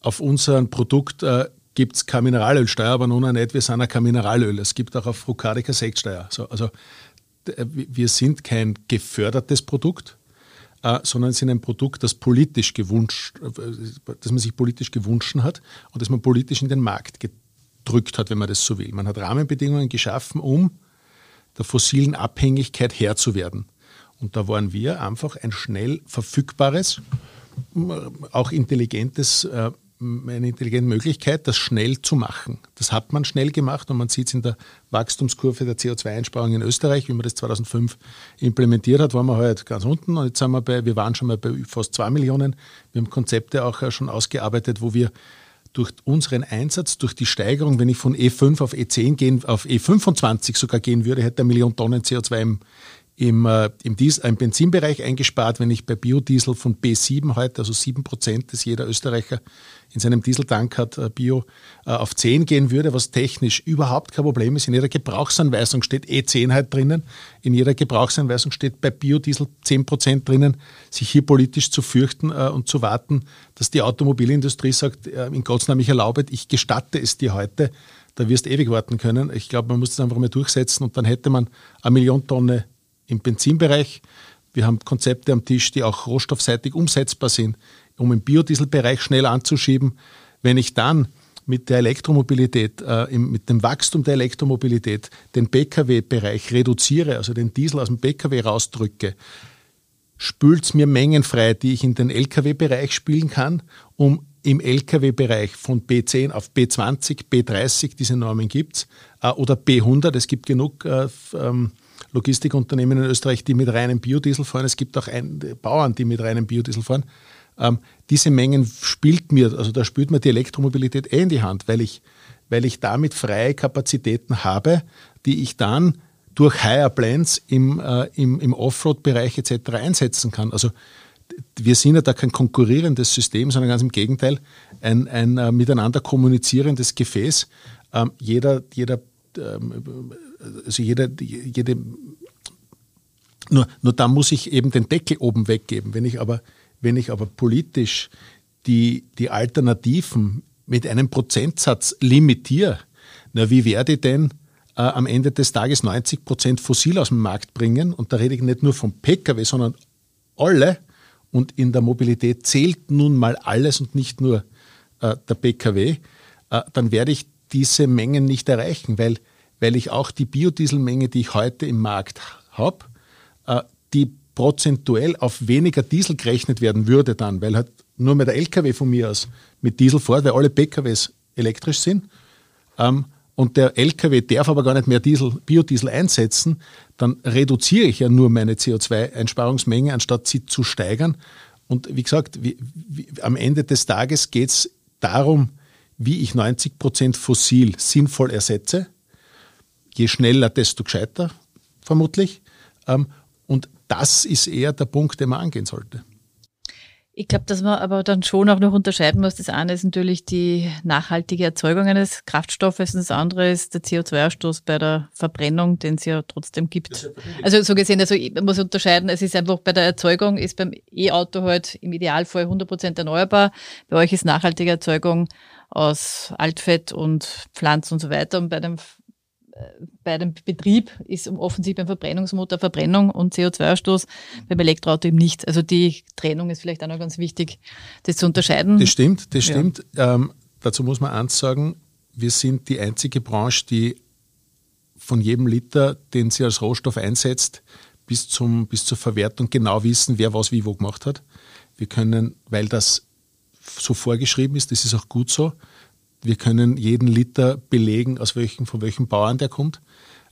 auf unserem Produkt äh, gibt es keine Mineralölsteuer, aber nun auch nicht, wir sind auch kein Mineralöl. Es gibt auch auf Frucade keine Sektsteuer. also äh, wir sind kein gefördertes Produkt, sondern sind ein Produkt, das politisch gewünscht, das man sich politisch gewünscht hat und das man politisch in den Markt gedrückt hat, wenn man das so will. Man hat Rahmenbedingungen geschaffen, um der fossilen Abhängigkeit Herr zu werden. Und da waren wir einfach ein schnell verfügbares, auch intelligentes, äh, eine intelligente Möglichkeit, das schnell zu machen. Das hat man schnell gemacht und man sieht es in der Wachstumskurve der CO2-Einsparung in Österreich, wie man das 2005 implementiert hat, waren wir halt ganz unten und jetzt sind wir bei, wir waren schon mal bei fast zwei Millionen. Wir haben Konzepte auch schon ausgearbeitet, wo wir durch unseren Einsatz, durch die Steigerung, wenn ich von E5 auf E10 gehen, auf E25 sogar gehen würde, hätte eine Million Tonnen CO2 im, im, äh, im, Diesel, im Benzinbereich eingespart. Wenn ich bei Biodiesel von B7 heute, also 7 Prozent, das jeder Österreicher in seinem Dieseltank hat, äh, Bio, äh, auf 10 gehen würde, was technisch überhaupt kein Problem ist. In jeder Gebrauchsanweisung steht E10 halt drinnen. In jeder Gebrauchsanweisung steht bei Biodiesel 10 Prozent drinnen. Sich hier politisch zu fürchten und zu warten, dass die Automobilindustrie sagt, in Gottes Namen, ich erlaube, ich gestatte es dir heute, da wirst du ewig warten können. Ich glaube, man muss das einfach mal durchsetzen und dann hätte man eine Million Tonnen im Benzinbereich. Wir haben Konzepte am Tisch, die auch rohstoffseitig umsetzbar sind, um im Biodieselbereich schnell anzuschieben. Wenn ich dann mit der Elektromobilität, äh, im, mit dem Wachstum der Elektromobilität den Pkw-Bereich reduziere, also den Diesel aus dem Pkw rausdrücke, spült es mir Mengen frei, die ich in den Lkw-Bereich spielen kann, um im Lkw-Bereich von B10 auf B20, B30, diese Normen gibt es, äh, oder B100, es gibt genug äh, ähm, Logistikunternehmen in Österreich, die mit reinem Biodiesel fahren. Es gibt auch ein, Bauern, die mit reinem Biodiesel fahren. Ähm, diese Mengen spielt mir, also da spielt mir die Elektromobilität eh in die Hand, weil ich, weil ich damit freie Kapazitäten habe, die ich dann durch Higher Plans im, äh, im, im Offroad-Bereich etc. einsetzen kann. Also wir sind ja da kein konkurrierendes System, sondern ganz im Gegenteil ein, ein äh, miteinander kommunizierendes Gefäß. Ähm, jeder, jeder ähm, also jeder, jede, nur, nur da muss ich eben den Deckel oben weggeben. Wenn ich aber, wenn ich aber politisch die, die Alternativen mit einem Prozentsatz limitiere, na, wie werde ich denn äh, am Ende des Tages 90 Prozent fossil aus dem Markt bringen? Und da rede ich nicht nur vom Pkw, sondern alle. Und in der Mobilität zählt nun mal alles und nicht nur äh, der Pkw. Äh, dann werde ich diese Mengen nicht erreichen, weil weil ich auch die Biodieselmenge, die ich heute im Markt habe, äh, die prozentuell auf weniger Diesel gerechnet werden würde dann, weil halt nur mehr der LKW von mir aus mit Diesel fährt, weil alle PKWs elektrisch sind. Ähm, und der LKW darf aber gar nicht mehr Diesel, Biodiesel einsetzen, dann reduziere ich ja nur meine CO2-Einsparungsmenge, anstatt sie zu steigern. Und wie gesagt, wie, wie, am Ende des Tages geht es darum, wie ich 90 Prozent fossil sinnvoll ersetze je schneller, desto gescheiter, vermutlich. Ähm, und das ist eher der Punkt, den man angehen sollte. Ich glaube, dass man aber dann schon auch noch unterscheiden muss. Das eine ist natürlich die nachhaltige Erzeugung eines Kraftstoffes und das andere ist der CO2-Ausstoß bei der Verbrennung, den es ja trotzdem gibt. Also so gesehen, also man muss unterscheiden, es ist einfach bei der Erzeugung ist beim E-Auto halt im Idealfall 100 Prozent erneuerbar. Bei euch ist nachhaltige Erzeugung aus Altfett und Pflanzen und so weiter und bei dem bei dem Betrieb ist offensichtlich beim Verbrennungsmotor Verbrennung und CO2-Ausstoß, beim Elektroauto eben nicht. Also die Trennung ist vielleicht auch noch ganz wichtig, das zu unterscheiden. Das stimmt, das ja. stimmt. Ähm, dazu muss man eins sagen, wir sind die einzige Branche, die von jedem Liter, den sie als Rohstoff einsetzt, bis, zum, bis zur Verwertung genau wissen, wer was wie wo gemacht hat. Wir können, weil das so vorgeschrieben ist, das ist auch gut so, wir können jeden Liter belegen, aus welchem, von welchem Bauern der kommt.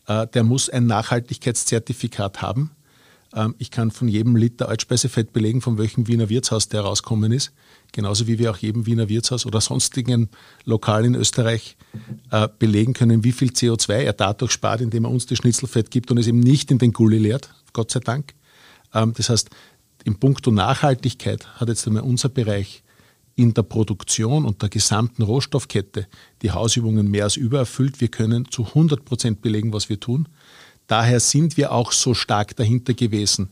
Äh, der muss ein Nachhaltigkeitszertifikat haben. Ähm, ich kann von jedem Liter Altspeisefett belegen, von welchem Wiener Wirtshaus der rauskommen ist. Genauso wie wir auch jedem Wiener Wirtshaus oder sonstigen Lokal in Österreich äh, belegen können, wie viel CO2 er dadurch spart, indem er uns das Schnitzelfett gibt und es eben nicht in den Gully leert, Gott sei Dank. Ähm, das heißt, im Punkto Nachhaltigkeit hat jetzt einmal unser Bereich in der Produktion und der gesamten Rohstoffkette die Hausübungen mehr als übererfüllt. Wir können zu 100 Prozent belegen, was wir tun. Daher sind wir auch so stark dahinter gewesen,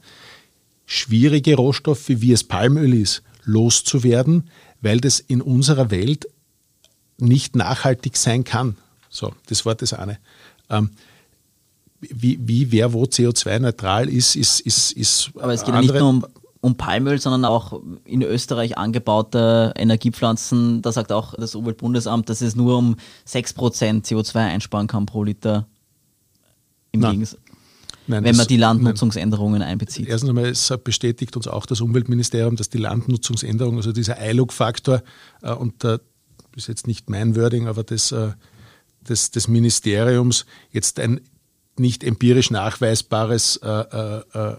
schwierige Rohstoffe, wie es Palmöl ist, loszuwerden, weil das in unserer Welt nicht nachhaltig sein kann. So, das war das eine. Ähm, wie, wie wer wo CO2-neutral ist, ist, ist, ist. Aber es geht ja nicht nur um um Palmöl, sondern auch in Österreich angebaute Energiepflanzen. Da sagt auch das Umweltbundesamt, dass es nur um 6% CO2 einsparen kann pro Liter. Im Nein. Gegensatz. Nein, wenn man die Landnutzungsänderungen nein. einbezieht. Erstens einmal es bestätigt uns auch das Umweltministerium, dass die Landnutzungsänderung, also dieser ILUG-Faktor, äh, und äh, das ist jetzt nicht mein Wording, aber das, äh, des, des Ministeriums jetzt ein nicht empirisch nachweisbares äh, äh, äh,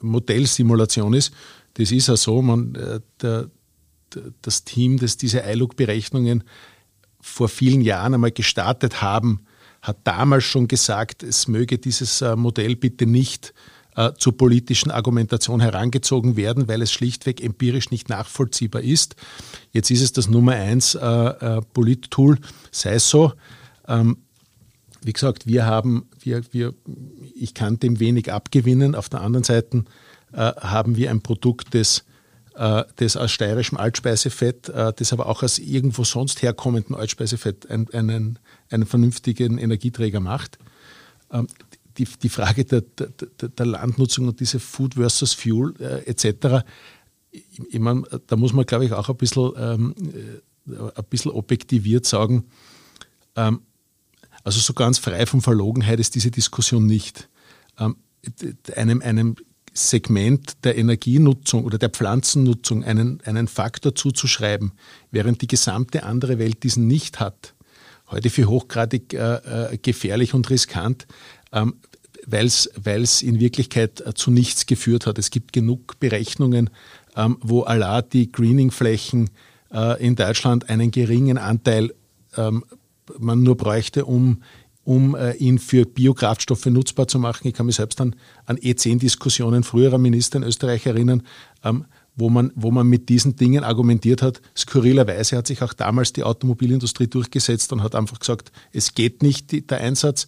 Modellsimulation ist. Das ist ja so, man, äh, der, das Team, das diese ILUC-Berechnungen vor vielen Jahren einmal gestartet haben, hat damals schon gesagt, es möge dieses äh, Modell bitte nicht äh, zur politischen Argumentation herangezogen werden, weil es schlichtweg empirisch nicht nachvollziehbar ist. Jetzt ist es das Nummer eins äh, Polit-Tool, sei so. Ähm, wie gesagt, wir haben, wir, wir, ich kann dem wenig abgewinnen. Auf der anderen Seite äh, haben wir ein Produkt, das, äh, das aus steirischem Altspeisefett, äh, das aber auch aus irgendwo sonst herkommenden Altspeisefett ein, einen, einen vernünftigen Energieträger macht. Ähm, die, die Frage der, der, der, Landnutzung und diese Food versus Fuel äh, etc., ich, ich meine, da muss man, glaube ich, auch ein bisschen, ähm, äh, ein bisschen objektiviert sagen, ähm, also so ganz frei von Verlogenheit ist diese Diskussion nicht. Ähm, einem, einem Segment der Energienutzung oder der Pflanzennutzung einen, einen Faktor zuzuschreiben, während die gesamte andere Welt diesen nicht hat, heute für hochgradig äh, äh gefährlich und riskant, ähm, weil es in Wirklichkeit äh, zu nichts geführt hat. Es gibt genug Berechnungen, ähm, wo Allah die Greening-Flächen äh, in Deutschland einen geringen Anteil ähm, man nur bräuchte, um, um äh, ihn für Biokraftstoffe nutzbar zu machen. Ich kann mich selbst an, an E10-Diskussionen früherer Minister in Österreich erinnern, ähm, wo man, wo man mit diesen Dingen argumentiert hat. Skurrilerweise hat sich auch damals die Automobilindustrie durchgesetzt und hat einfach gesagt, es geht nicht, die, der Einsatz.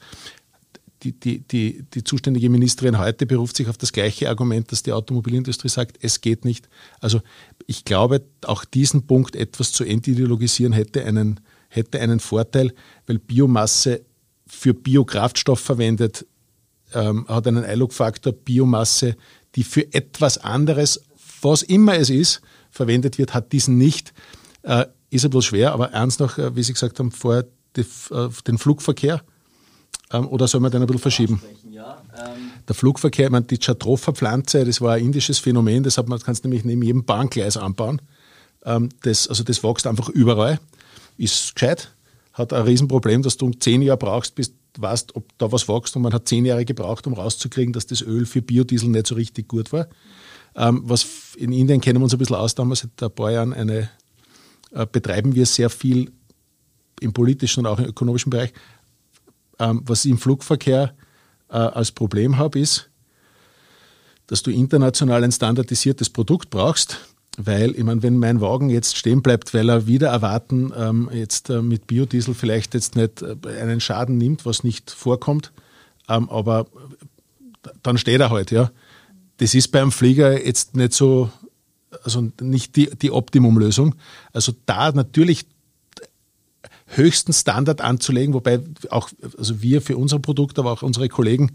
Die, die, die, die zuständige Ministerin heute beruft sich auf das gleiche Argument, dass die Automobilindustrie sagt, es geht nicht. Also ich glaube, auch diesen Punkt etwas zu entideologisieren hätte einen, hätte einen Vorteil, weil Biomasse für Biokraftstoff verwendet, ähm, hat einen ILUC-Faktor, Biomasse, die für etwas anderes, was immer es ist, verwendet wird, hat diesen nicht. Äh, ist ein bisschen schwer, aber ernst noch, äh, wie Sie gesagt haben, vorher die, äh, den Flugverkehr. Ähm, oder soll man den ein bisschen verschieben? Ja, ähm Der Flugverkehr, ich meine, die Chatrofa-Pflanze, das war ein indisches Phänomen, das hat man, kannst du nämlich neben jedem Bahngleis anbauen. Ähm, das, also das wächst einfach überall ist gescheit, hat ein Riesenproblem, dass du zehn Jahre brauchst, bis du weißt, ob da was wächst und man hat zehn Jahre gebraucht, um rauszukriegen, dass das Öl für Biodiesel nicht so richtig gut war. Ähm, was in Indien kennen wir uns ein bisschen aus, damals seit ein paar Jahren eine, äh, betreiben wir sehr viel im politischen und auch im ökonomischen Bereich. Ähm, was ich im Flugverkehr äh, als Problem habe, ist, dass du international ein standardisiertes Produkt brauchst, weil, ich meine, wenn mein Wagen jetzt stehen bleibt, weil er wieder erwarten, ähm, jetzt äh, mit Biodiesel vielleicht jetzt nicht äh, einen Schaden nimmt, was nicht vorkommt, ähm, aber dann steht er halt, ja. Das ist beim Flieger jetzt nicht so, also nicht die, die Optimumlösung. Also da natürlich höchsten Standard anzulegen, wobei auch also wir für unser Produkt, aber auch unsere Kollegen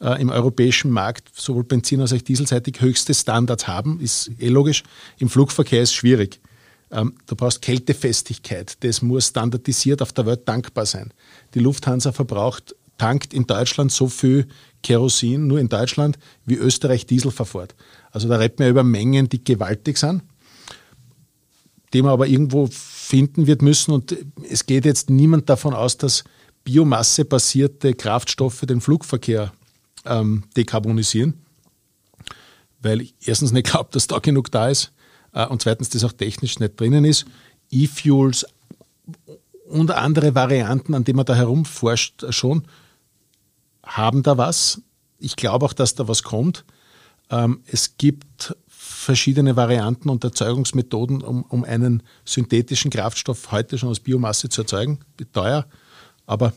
äh, im europäischen Markt sowohl Benzin als auch Dieselseitig höchste Standards haben, ist eh logisch. Im Flugverkehr ist schwierig. Ähm, du brauchst Kältefestigkeit. Das muss standardisiert auf der Welt dankbar sein. Die Lufthansa verbraucht, tankt in Deutschland so viel Kerosin, nur in Deutschland, wie Österreich Diesel verfährt. Also da reden wir über Mengen, die gewaltig sind, die man aber irgendwo finden wird müssen. Und es geht jetzt niemand davon aus, dass biomassebasierte Kraftstoffe den Flugverkehr ähm, dekarbonisieren, weil ich erstens nicht glaube, dass da genug da ist äh, und zweitens das auch technisch nicht drinnen ist. E-Fuels und andere Varianten, an denen man da herumforscht, äh, schon haben da was. Ich glaube auch, dass da was kommt. Ähm, es gibt verschiedene Varianten und Erzeugungsmethoden, um, um einen synthetischen Kraftstoff heute schon aus Biomasse zu erzeugen. Teuer, aber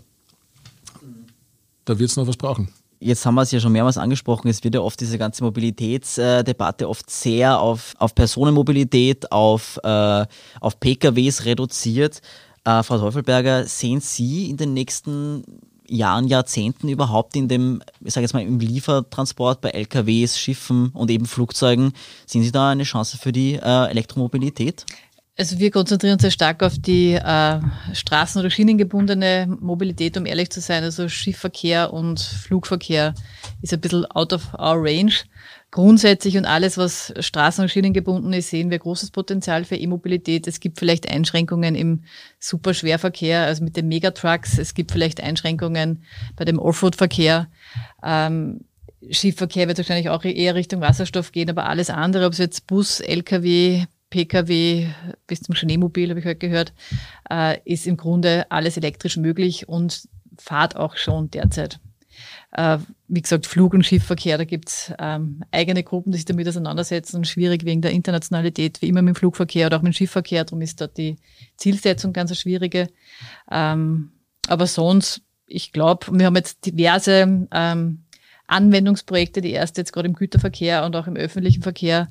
da wird es noch was brauchen. Jetzt haben wir es ja schon mehrmals angesprochen, es wird ja oft diese ganze Mobilitätsdebatte oft sehr auf, auf Personenmobilität, auf, äh, auf PKWs reduziert. Äh, Frau Teufelberger, sehen Sie in den nächsten Jahren, Jahrzehnten überhaupt in dem, ich sage jetzt mal, im Liefertransport bei LKWs, Schiffen und eben Flugzeugen, sehen Sie da eine Chance für die äh, Elektromobilität? Also wir konzentrieren uns sehr stark auf die äh, straßen- oder schienengebundene Mobilität, um ehrlich zu sein. Also Schiffverkehr und Flugverkehr ist ein bisschen out of our range. Grundsätzlich und alles, was straßen- und schienengebunden ist, sehen wir großes Potenzial für E-Mobilität. Es gibt vielleicht Einschränkungen im Superschwerverkehr, also mit den Megatrucks. Es gibt vielleicht Einschränkungen bei dem Offroad-Verkehr. Ähm, Schiffverkehr wird wahrscheinlich auch eher Richtung Wasserstoff gehen, aber alles andere, ob es jetzt Bus, LKW, Pkw bis zum Schneemobil, habe ich heute gehört, äh, ist im Grunde alles elektrisch möglich und fahrt auch schon derzeit. Äh, wie gesagt, Flug- und Schiffverkehr, da gibt's ähm, eigene Gruppen, die sich damit auseinandersetzen. Schwierig wegen der Internationalität, wie immer mit dem Flugverkehr oder auch mit dem Schiffverkehr. Darum ist dort die Zielsetzung ganz eine schwierige. Ähm, aber sonst, ich glaube, wir haben jetzt diverse ähm, Anwendungsprojekte, die erste jetzt gerade im Güterverkehr und auch im öffentlichen Verkehr,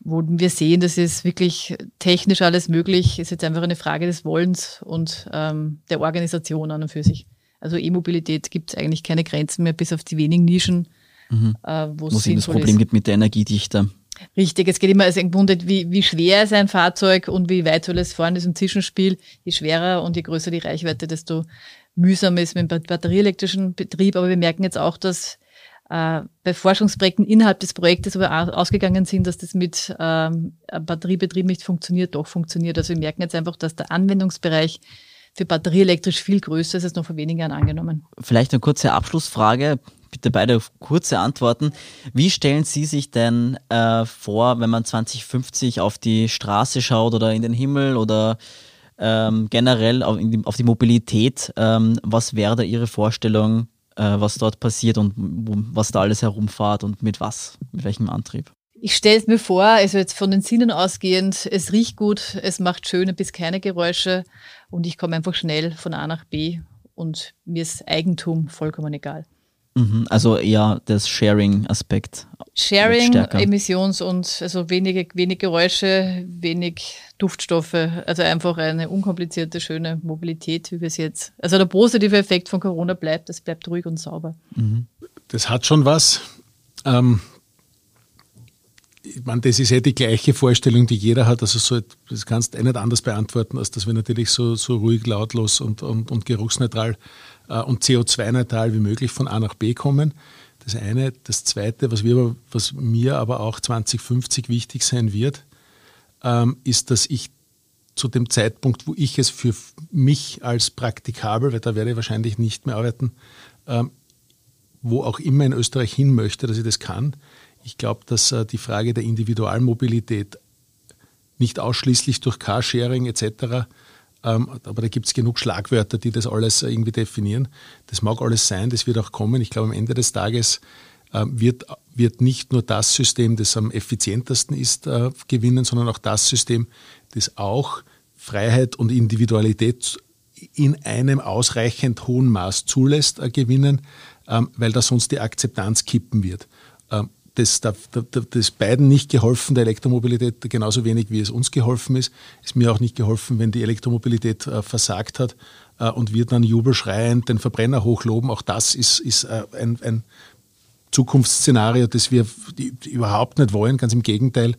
wo wir sehen, das ist wirklich technisch alles möglich. Ist jetzt einfach eine Frage des Wollens und ähm, der Organisation an und für sich. Also E-Mobilität gibt es eigentlich keine Grenzen mehr, bis auf die wenigen Nischen, mhm. äh, wo es das Problem ist. gibt mit der Energiedichte. Richtig, es geht immer also im Grunde, wie, wie schwer ist ein Fahrzeug und wie weit soll es fahren, ist ein Zwischenspiel. Je schwerer und je größer die Reichweite, desto mühsamer ist mit dem batterieelektrischen Betrieb. Aber wir merken jetzt auch, dass äh, bei Forschungsprojekten innerhalb des Projektes aber ausgegangen sind, dass das mit ähm, Batteriebetrieb nicht funktioniert, doch funktioniert. Also wir merken jetzt einfach, dass der Anwendungsbereich für batterieelektrisch viel größer ist als noch vor wenigen Jahren angenommen. Vielleicht eine kurze Abschlussfrage. Bitte beide kurze Antworten. Wie stellen Sie sich denn äh, vor, wenn man 2050 auf die Straße schaut oder in den Himmel oder ähm, generell auf die, auf die Mobilität? Ähm, was wäre da Ihre Vorstellung, was dort passiert und was da alles herumfahrt und mit was, mit welchem Antrieb. Ich stelle es mir vor, also jetzt von den Sinnen ausgehend, es riecht gut, es macht schöne bis keine Geräusche und ich komme einfach schnell von A nach B und mir ist Eigentum vollkommen egal. Mhm, also eher das Sharing-Aspekt. Sharing, Emissions- und also wenig, wenig Geräusche, wenig Duftstoffe, also einfach eine unkomplizierte, schöne Mobilität, wie wir es jetzt. Also der positive Effekt von Corona bleibt, es bleibt ruhig und sauber. Mhm. Das hat schon was. Ähm, ich meine, das ist ja die gleiche Vorstellung, die jeder hat. Also so, das kannst du eh nicht anders beantworten, als dass wir natürlich so, so ruhig, lautlos und, und, und geruchsneutral äh, und CO2-neutral wie möglich von A nach B kommen. Das eine. Das zweite, was, wir, was mir aber auch 2050 wichtig sein wird, ähm, ist, dass ich zu dem Zeitpunkt, wo ich es für mich als praktikabel, weil da werde ich wahrscheinlich nicht mehr arbeiten, ähm, wo auch immer in Österreich hin möchte, dass ich das kann. Ich glaube, dass äh, die Frage der Individualmobilität nicht ausschließlich durch Carsharing etc., aber da gibt es genug Schlagwörter, die das alles irgendwie definieren. Das mag alles sein, das wird auch kommen. Ich glaube, am Ende des Tages ähm, wird, wird nicht nur das System, das am effizientesten ist, äh, gewinnen, sondern auch das System, das auch Freiheit und Individualität in einem ausreichend hohen Maß zulässt, äh, gewinnen, ähm, weil da sonst die Akzeptanz kippen wird das, das, beiden nicht geholfen, der Elektromobilität, genauso wenig wie es uns geholfen ist. Ist mir auch nicht geholfen, wenn die Elektromobilität äh, versagt hat äh, und wir dann jubelschreiend den Verbrenner hochloben. Auch das ist, ist äh, ein, ein Zukunftsszenario, das wir überhaupt nicht wollen, ganz im Gegenteil.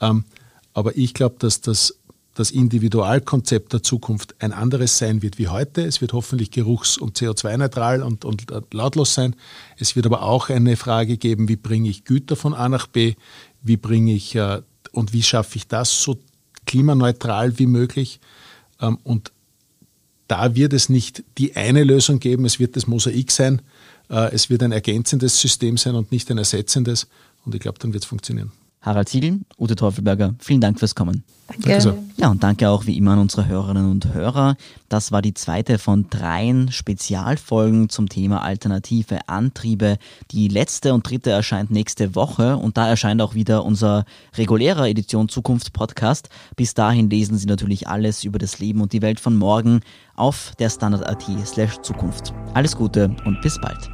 Ähm, aber ich glaube, dass das das Individualkonzept der Zukunft ein anderes sein wird wie heute. Es wird hoffentlich geruchs- und CO2-neutral und, und, lautlos sein. Es wird aber auch eine Frage geben, wie bringe ich Güter von A nach B, wie bringe ich äh, und wie schaffe ich das so klimaneutral wie möglich. Ähm, und da wird es nicht die eine Lösung geben, es wird das Mosaik sein, äh, es wird ein ergänzendes System sein und nicht ein ersetzendes. Und ich glaube, dann wird es funktionieren. Harald Ziegel, Ute Teufelberger, vielen Dank fürs Kommen. Danke. danke ja, und danke auch wie immer an unsere Hörerinnen und Hörer. Das war die zweite von dreien Spezialfolgen zum Thema alternative Antriebe. Die letzte und dritte erscheint nächste Woche und da erscheint auch wieder unser regulärer Edition Zukunft Podcast. Bis dahin lesen Sie natürlich alles über das Leben und die Welt von morgen auf der Standard.at slash Zukunft. Alles Gute und bis bald.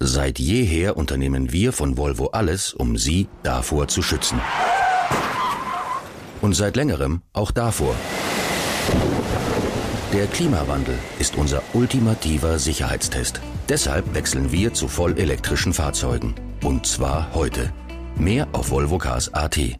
Seit jeher unternehmen wir von Volvo alles, um Sie davor zu schützen. Und seit längerem auch davor. Der Klimawandel ist unser ultimativer Sicherheitstest. Deshalb wechseln wir zu vollelektrischen Fahrzeugen. Und zwar heute. Mehr auf volvocars.at.